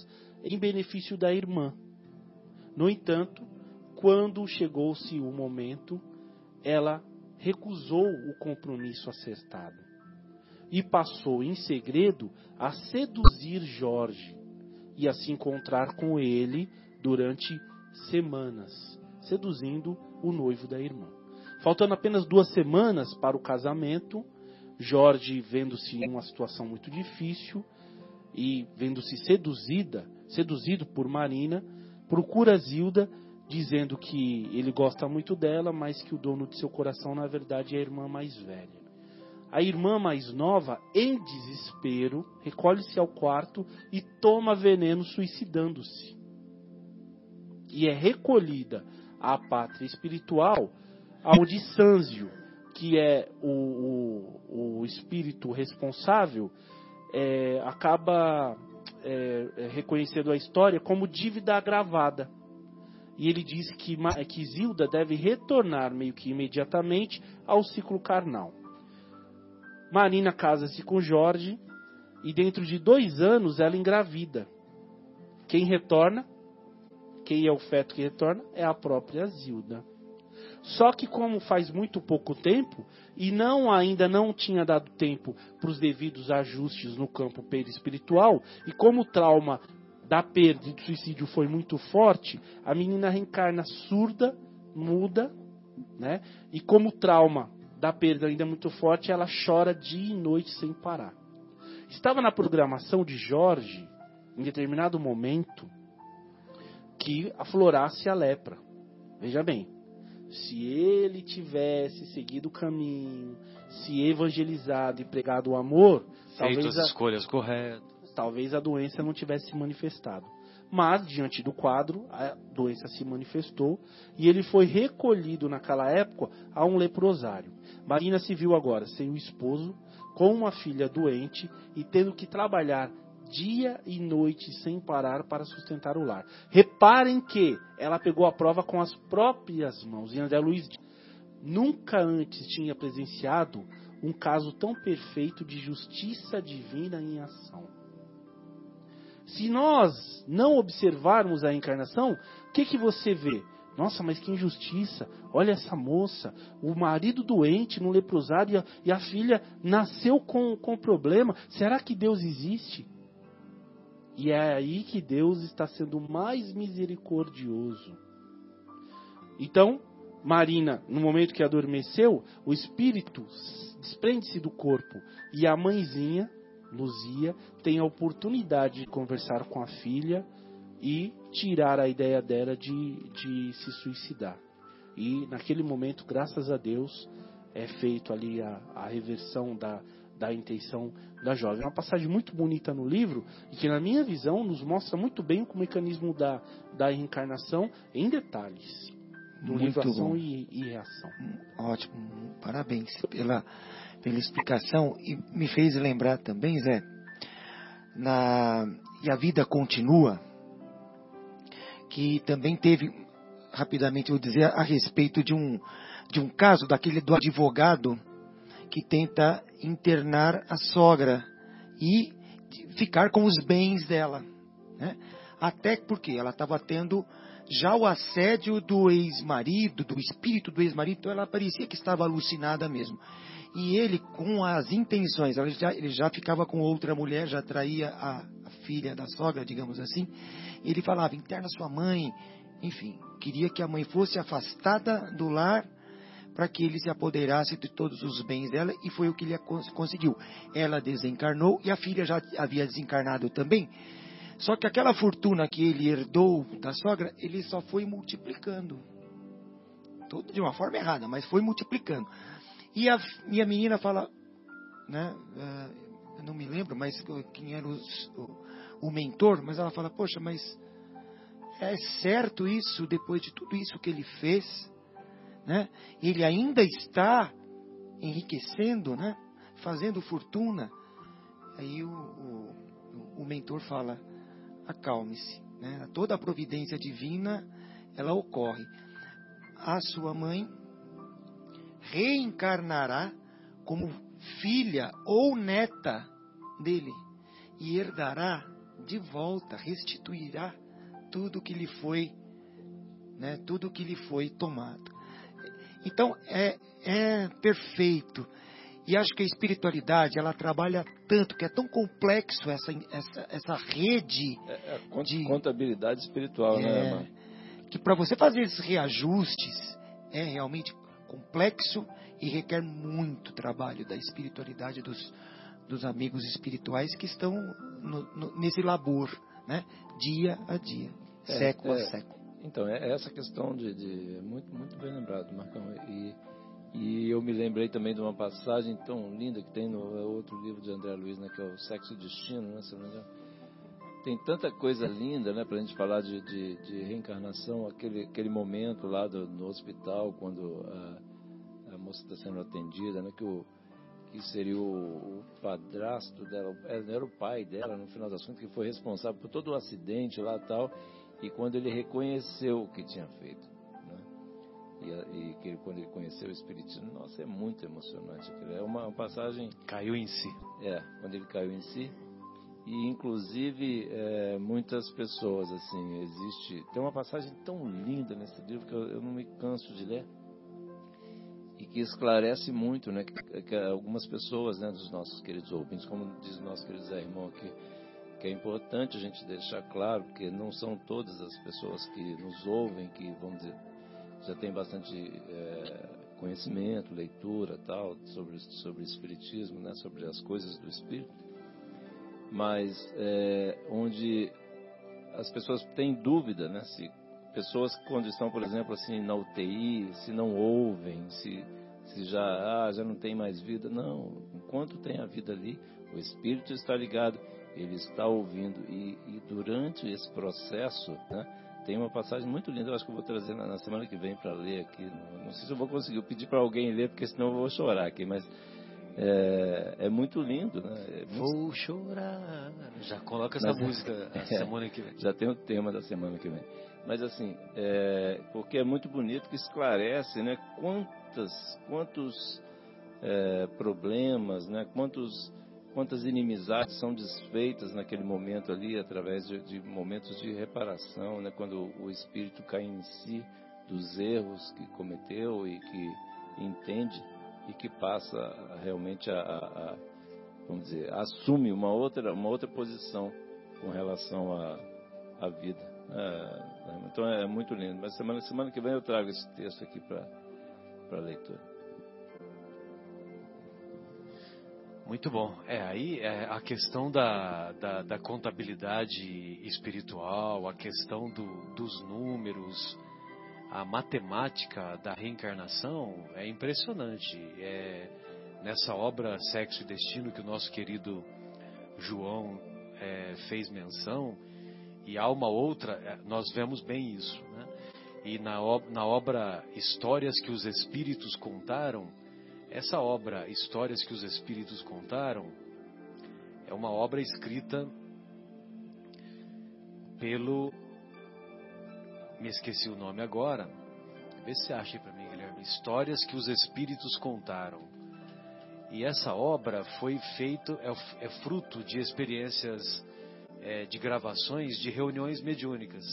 Speaker 6: em benefício da irmã. No entanto, quando chegou-se o momento, ela recusou o compromisso acertado e passou em segredo a seduzir Jorge e a se encontrar com ele durante semanas, seduzindo o noivo da irmã. Faltando apenas duas semanas para o casamento, Jorge, vendo-se em uma situação muito difícil e vendo-se seduzida, seduzido por Marina, procura Zilda dizendo que ele gosta muito dela, mas que o dono de seu coração, na verdade, é a irmã mais velha. A irmã mais nova, em desespero, recolhe-se ao quarto e toma veneno suicidando-se. E é recolhida à pátria espiritual, onde Sânzio, que é o, o, o espírito responsável, é, acaba é, reconhecendo a história como dívida agravada e ele diz que, que Zilda deve retornar meio que imediatamente ao ciclo carnal. Marina casa-se com Jorge e dentro de dois anos ela engravida. Quem retorna? Quem é o feto que retorna? É a própria Zilda. Só que como faz muito pouco tempo e não ainda não tinha dado tempo para os devidos ajustes no campo perispiritual e como o trauma da perda e do suicídio foi muito forte, a menina reencarna surda, muda, né? E como o trauma da perda ainda é muito forte, ela chora dia e noite sem parar. Estava na programação de Jorge, em determinado momento, que aflorasse a lepra. Veja bem, se ele tivesse seguido o caminho, se evangelizado e pregado o amor,
Speaker 2: feito
Speaker 6: talvez
Speaker 2: as a... escolhas corretas,
Speaker 6: talvez a doença não tivesse se manifestado. Mas, diante do quadro, a doença se manifestou e ele foi recolhido naquela época a um leprosário. Marina se viu agora sem o esposo, com uma filha doente e tendo que trabalhar dia e noite sem parar para sustentar o lar. Reparem que ela pegou a prova com as próprias mãos. E André Luiz nunca antes tinha presenciado um caso tão perfeito de justiça divina em ação. Se nós não observarmos a encarnação, o que, que você vê? Nossa, mas que injustiça! Olha essa moça, o marido doente no leprosário e a, e a filha nasceu com, com problema. Será que Deus existe? E é aí que Deus está sendo mais misericordioso. Então, Marina, no momento que adormeceu, o espírito desprende-se do corpo e a mãezinha Luzia tem a oportunidade de conversar com a filha e tirar a ideia dela de, de se suicidar. E naquele momento, graças a Deus, é feito ali a, a reversão da, da intenção da jovem. É uma passagem muito bonita no livro e que, na minha visão, nos mostra muito bem o mecanismo da, da reencarnação em detalhes. Do muito livro Ação e, e, Reação.
Speaker 5: Ótimo, parabéns pela, pela explicação. E me fez lembrar também, Zé, na, e a vida continua, que também teve, rapidamente vou dizer, a respeito de um, de um caso daquele do advogado que tenta internar a sogra e ficar com os bens dela. Né? Até porque ela estava tendo já o assédio do ex-marido, do espírito do ex-marido, então ela parecia que estava alucinada mesmo. E ele, com as intenções, já, ele já ficava com outra mulher, já traía a, a filha da sogra, digamos assim. Ele falava: interna sua mãe, enfim, queria que a mãe fosse afastada do lar para que ele se apoderasse de todos os bens dela e foi o que ele conseguiu. Ela desencarnou e a filha já havia desencarnado também. Só que aquela fortuna que ele herdou da sogra, ele só foi multiplicando. Tudo de uma forma errada, mas foi multiplicando. E a minha menina fala, né, uh, não me lembro, mas quem era os, o, o mentor, mas ela fala, poxa, mas é certo isso depois de tudo isso que ele fez? né? Ele ainda está enriquecendo, né? Fazendo fortuna. Aí o, o, o mentor fala: acalme-se, né? Toda a providência divina ela ocorre. A sua mãe reencarnará como filha ou neta dele e herdará de volta, restituirá tudo que lhe foi, né, tudo que lhe foi tomado. Então, é, é perfeito. E acho que a espiritualidade, ela trabalha tanto, que é tão complexo essa, essa, essa rede
Speaker 3: é, é de contabilidade espiritual, né, é, né,
Speaker 5: Que para você fazer esses reajustes é realmente complexo e requer muito trabalho da espiritualidade dos, dos amigos espirituais que estão no, no, nesse labor, né? Dia a dia, é, século a é. século.
Speaker 3: Então, é essa questão de, de muito, muito bem lembrado, Marcão. E, e eu me lembrei também de uma passagem tão linda que tem no outro livro de André Luiz, né, que é o Sexo e Destino, né, se não me engano. Tem tanta coisa linda, né, para a gente falar de, de, de, reencarnação, aquele, aquele momento lá do, no hospital, quando a, a moça está sendo atendida, né, que o, que seria o, o padrasto dela, era o pai dela, no final das contas, que foi responsável por todo o acidente lá tal, e quando ele reconheceu o que tinha feito? E, e que quando ele conheceu o Espiritismo, nossa, é muito emocionante. É uma, passagem.
Speaker 2: Caiu em si.
Speaker 3: É, quando ele caiu em si. E inclusive é, muitas pessoas assim existe tem uma passagem tão linda nesse livro que eu, eu não me canso de ler e que esclarece muito, né, que, que algumas pessoas, né, dos nossos queridos ouvintes, como diz o nosso querido Zé Irmão aqui, que é importante a gente deixar claro, porque não são todas as pessoas que nos ouvem que, vamos dizer, já tem bastante é, conhecimento, leitura tal, sobre, sobre Espiritismo, né, sobre as coisas do Espírito, mas é, onde as pessoas têm dúvida, né, se pessoas quando estão, por exemplo, assim, na UTI, se não ouvem, se, se já, ah, já não tem mais vida, não, enquanto tem a vida ali, o Espírito está ligado ele está ouvindo. E, e durante esse processo, né, tem uma passagem muito linda, eu acho que eu vou trazer na, na semana que vem para ler aqui. Não, não, sei se eu vou conseguir pedir para alguém ler, porque senão eu vou chorar aqui, mas é, é muito lindo. Né? É
Speaker 2: muito... Vou chorar. Já coloca essa mas, música a é, semana que vem.
Speaker 3: Já tem o tema da semana que vem. Mas assim, é, porque é muito bonito que esclarece né, quantas, quantos é, problemas, né, quantos quantas inimizades são desfeitas naquele momento ali através de, de, momentos de reparação, né? quando o espírito cai em si dos erros que cometeu e que entende e que passa realmente a, a, a vamos dizer, assume uma outra uma outra posição com relação à, vida. É, então é muito lindo. Mas semana semana que vem eu trago esse texto aqui para para leitura.
Speaker 2: Muito bom. É, aí é, a questão da, da, da, contabilidade espiritual, a questão do, dos números, a matemática da reencarnação é impressionante. É, nessa obra Sexo e Destino que o nosso querido João é, fez menção, e há uma outra, é, nós vemos bem isso. Né? E na, na obra Histórias que os Espíritos Contaram, essa obra Histórias que os Espíritos Contaram é uma obra escrita pelo. Me esqueci o nome agora. Vê se acha para mim, Guilherme. Histórias que os Espíritos Contaram. E essa obra foi feito é, é fruto de experiências é, de gravações de reuniões mediúnicas.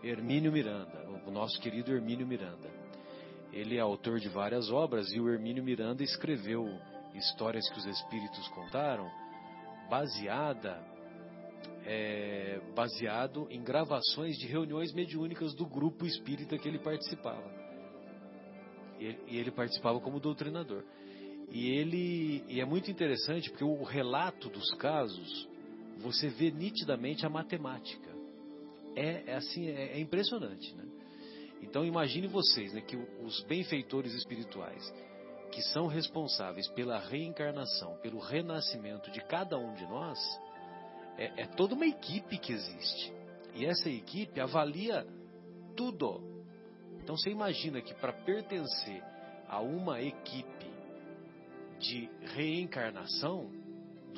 Speaker 2: Hermínio Miranda, o nosso querido Hermínio Miranda. Ele é autor de várias obras e o Hermínio Miranda escreveu histórias que os espíritos contaram, baseada é, baseado em gravações de reuniões mediúnicas do grupo espírita que ele participava. E ele, e ele participava como doutrinador. E ele e é muito interessante porque o relato dos casos você vê nitidamente a matemática. É, é assim, é, é, impressionante, né? Então imagine vocês, né, que os benfeitores espirituais que são responsáveis pela reencarnação, pelo renascimento de cada um de nós, é, é toda uma equipe que existe. E essa equipe avalia tudo. Então você imagina que para pertencer a uma equipe de reencarnação,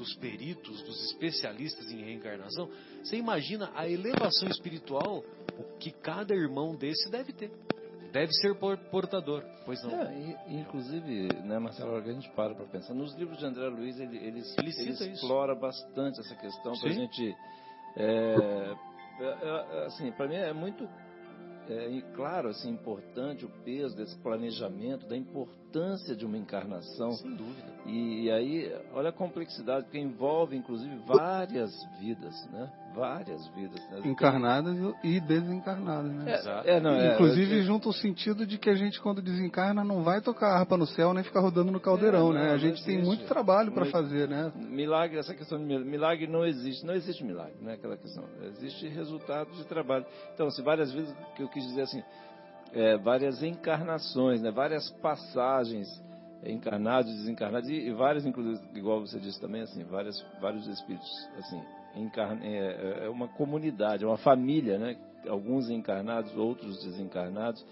Speaker 2: dos peritos, dos especialistas em reencarnação, você imagina a elevação espiritual que cada irmão desse deve ter. Deve ser portador, pois não.
Speaker 3: É, inclusive, né, Marcelo, a gente para para pensar. Nos livros de André Luiz, ele, ele, ele, ele explora bastante essa questão para a gente. É, é, é assim, para mim é muito é, claro, assim, importante o peso desse planejamento, da importância de uma encarnação.
Speaker 2: Sem dúvida.
Speaker 3: E, e aí, olha a complexidade, porque envolve, inclusive, várias vidas, né? Várias vidas. Né?
Speaker 4: Encarnadas e desencarnadas, né?
Speaker 3: É, é, não, é,
Speaker 4: inclusive, junto o sentido de que a gente, quando desencarna, não vai tocar harpa no céu nem ficar rodando no caldeirão, é, né? não, né? A gente tem muito trabalho para fazer, né?
Speaker 3: Milagre, essa questão de milagre, milagre não existe. Não existe milagre, né? Aquela questão. Existe resultado de trabalho. Então, se várias vezes que eu quis dizer assim, é, várias encarnações, né? várias passagens encarnados, desencarnados e, e vários, inclusive, igual você disse também, assim, várias, vários espíritos, assim, é, é, é uma comunidade, é uma família, né? Alguns encarnados, outros desencarnados.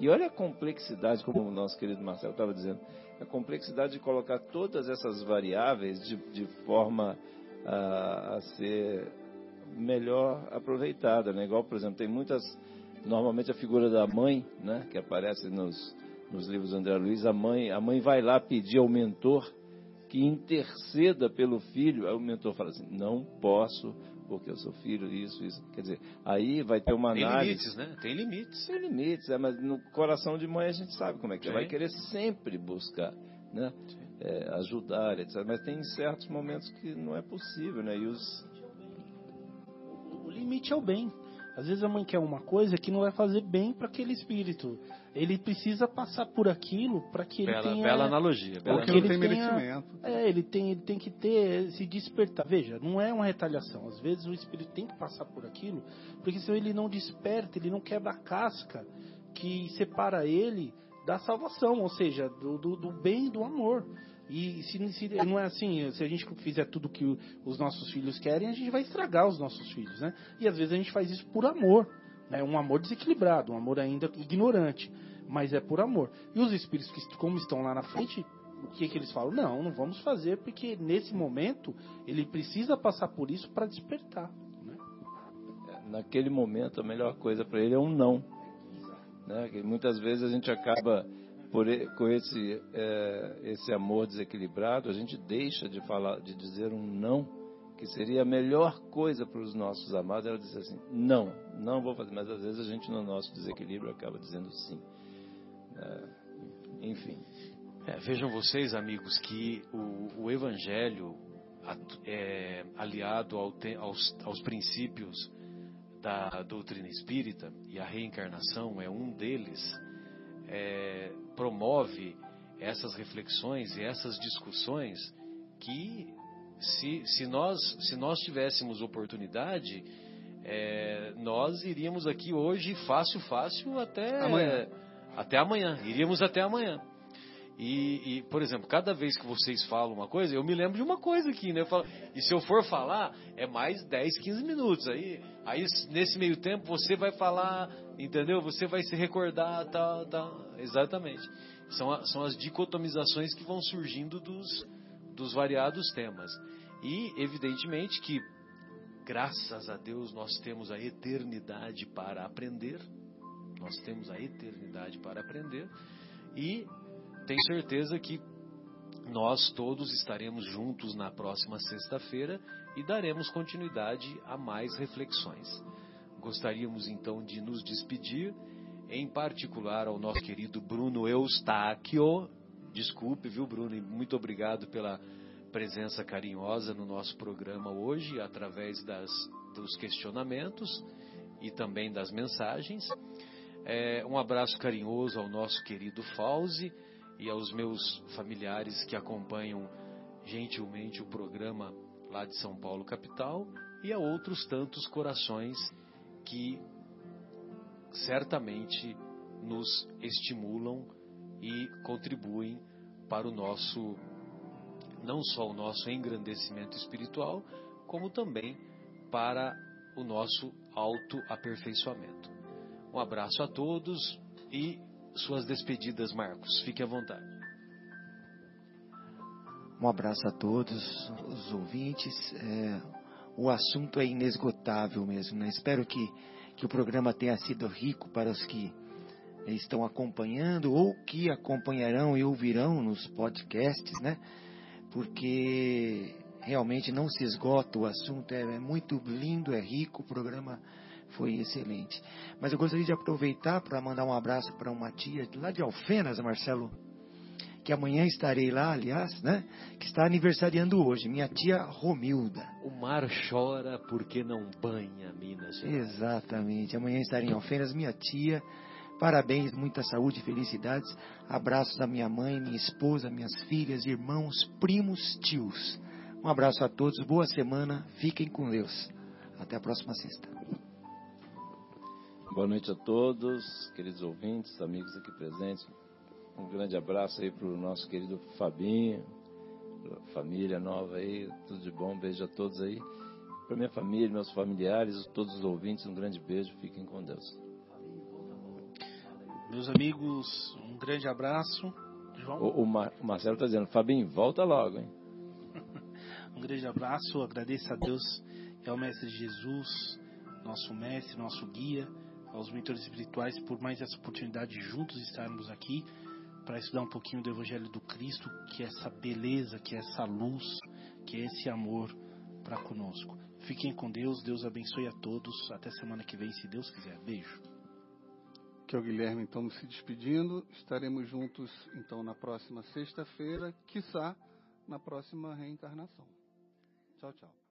Speaker 3: E olha a complexidade, como o nosso querido Marcelo estava dizendo, a complexidade de colocar todas essas variáveis de, de forma a, a ser melhor aproveitada, né? Igual, por exemplo, tem muitas normalmente a figura da mãe, né, que aparece nos, nos livros do André Luiz, a mãe, a mãe vai lá pedir ao mentor que interceda pelo filho. Aí o mentor fala assim: não posso, porque eu sou filho, isso, isso. Quer dizer, aí vai ter uma análise.
Speaker 2: Tem limites, né? Tem limites.
Speaker 3: Tem limites, é, mas no coração de mãe a gente sabe como é que é. Vai querer sempre buscar, né? É, ajudar, etc. Mas tem certos momentos que não é possível, né? E os...
Speaker 6: O limite é o bem. Às vezes a mãe quer uma coisa que não vai fazer bem para aquele espírito. Ele precisa passar por aquilo para que ele
Speaker 2: bela,
Speaker 6: tenha.
Speaker 2: Bela analogia.
Speaker 4: Bela
Speaker 6: porque
Speaker 4: ele
Speaker 6: tem
Speaker 4: tenha, merecimento.
Speaker 6: É, ele tem, ele tem que ter, se despertar. Veja, não é uma retaliação. Às vezes o espírito tem que passar por aquilo, porque senão ele não desperta, ele não quebra a casca que separa ele da salvação, ou seja, do, do, do bem e do amor. E se, se, não é assim, se a gente fizer tudo que os nossos filhos querem, a gente vai estragar os nossos filhos, né? E às vezes a gente faz isso por amor, né? Um amor desequilibrado, um amor ainda ignorante, mas é por amor. E os espíritos que como estão lá na frente, o que que eles falam? Não, não vamos fazer porque nesse momento ele precisa passar por isso para despertar. Né?
Speaker 3: É, naquele momento a melhor coisa para ele é um não. Né? Que muitas vezes a gente acaba por, com esse, é, esse amor desequilibrado, a gente deixa de falar, de dizer um não, que seria a melhor coisa para os nossos amados, era dizer assim, não, não vou fazer, mas às vezes a gente no nosso desequilíbrio acaba dizendo sim. É, enfim.
Speaker 2: É, vejam vocês, amigos, que o, o Evangelho, é, aliado ao aos, aos princípios da doutrina espírita, e a reencarnação é um deles, é, promove essas reflexões e essas discussões que se, se, nós, se nós tivéssemos oportunidade, é, nós iríamos aqui hoje fácil, fácil até
Speaker 4: amanhã.
Speaker 2: Até amanhã. Iríamos até amanhã. E, e, por exemplo, cada vez que vocês falam uma coisa, eu me lembro de uma coisa aqui, né? Falo, e se eu for falar, é mais 10, 15 minutos. Aí, aí, nesse meio tempo, você vai falar, entendeu? Você vai se recordar, tal, tal. Exatamente. São, são as dicotomizações que vão surgindo dos, dos variados temas. E, evidentemente, que, graças a Deus, nós temos a eternidade para aprender. Nós temos a eternidade para aprender. E tenho certeza que nós todos estaremos juntos na próxima sexta-feira e daremos continuidade a mais reflexões. Gostaríamos então de nos despedir, em particular ao nosso querido Bruno Eustáquio. Desculpe, viu, Bruno? E muito obrigado pela presença carinhosa no nosso programa hoje, através das, dos questionamentos e também das mensagens. É, um abraço carinhoso ao nosso querido Fauzi e aos meus familiares que acompanham gentilmente o programa lá de São Paulo capital e a outros tantos corações que certamente nos estimulam e contribuem para o nosso não só o nosso engrandecimento espiritual, como também para o nosso autoaperfeiçoamento. Um abraço a todos e suas despedidas, Marcos. Fique à vontade.
Speaker 5: Um abraço a todos os ouvintes. É, o assunto é inesgotável mesmo. Né? Espero que, que o programa tenha sido rico para os que estão acompanhando ou que acompanharão e ouvirão nos podcasts, né? Porque realmente não se esgota o assunto, é, é muito lindo, é rico o programa foi excelente. Mas eu gostaria de aproveitar para mandar um abraço para uma tia lá de Alfenas, Marcelo, que amanhã estarei lá, aliás, né? Que está aniversariando hoje, minha tia Romilda.
Speaker 2: O mar chora porque não banha Minas
Speaker 5: Gerais. Exatamente. Amanhã estarei em Alfenas, minha tia. Parabéns, muita saúde e felicidades. Abraços à minha mãe, minha esposa, minhas filhas, irmãos, primos, tios. Um abraço a todos, boa semana, fiquem com Deus. Até a próxima sexta.
Speaker 3: Boa noite a todos, queridos ouvintes, amigos aqui presentes. Um grande abraço aí para o nosso querido Fabinho, família nova aí, tudo de bom, beijo a todos aí. Para minha família, meus familiares, todos os ouvintes, um grande beijo, fiquem com Deus.
Speaker 6: Meus amigos, um grande abraço.
Speaker 3: João? O, o, Mar, o Marcelo está dizendo, Fabinho, volta logo, hein?
Speaker 6: um grande abraço, agradeço a Deus e ao Mestre Jesus, nosso mestre, nosso guia aos mentores espirituais por mais essa oportunidade de juntos estarmos aqui para estudar um pouquinho do Evangelho do Cristo, que é essa beleza, que é essa luz, que é esse amor para conosco. Fiquem com Deus, Deus abençoe a todos. Até semana que vem, se Deus quiser. Beijo.
Speaker 4: Que é o Guilherme, então, se despedindo. Estaremos juntos, então, na próxima sexta-feira, quiçá na próxima reencarnação. Tchau, tchau.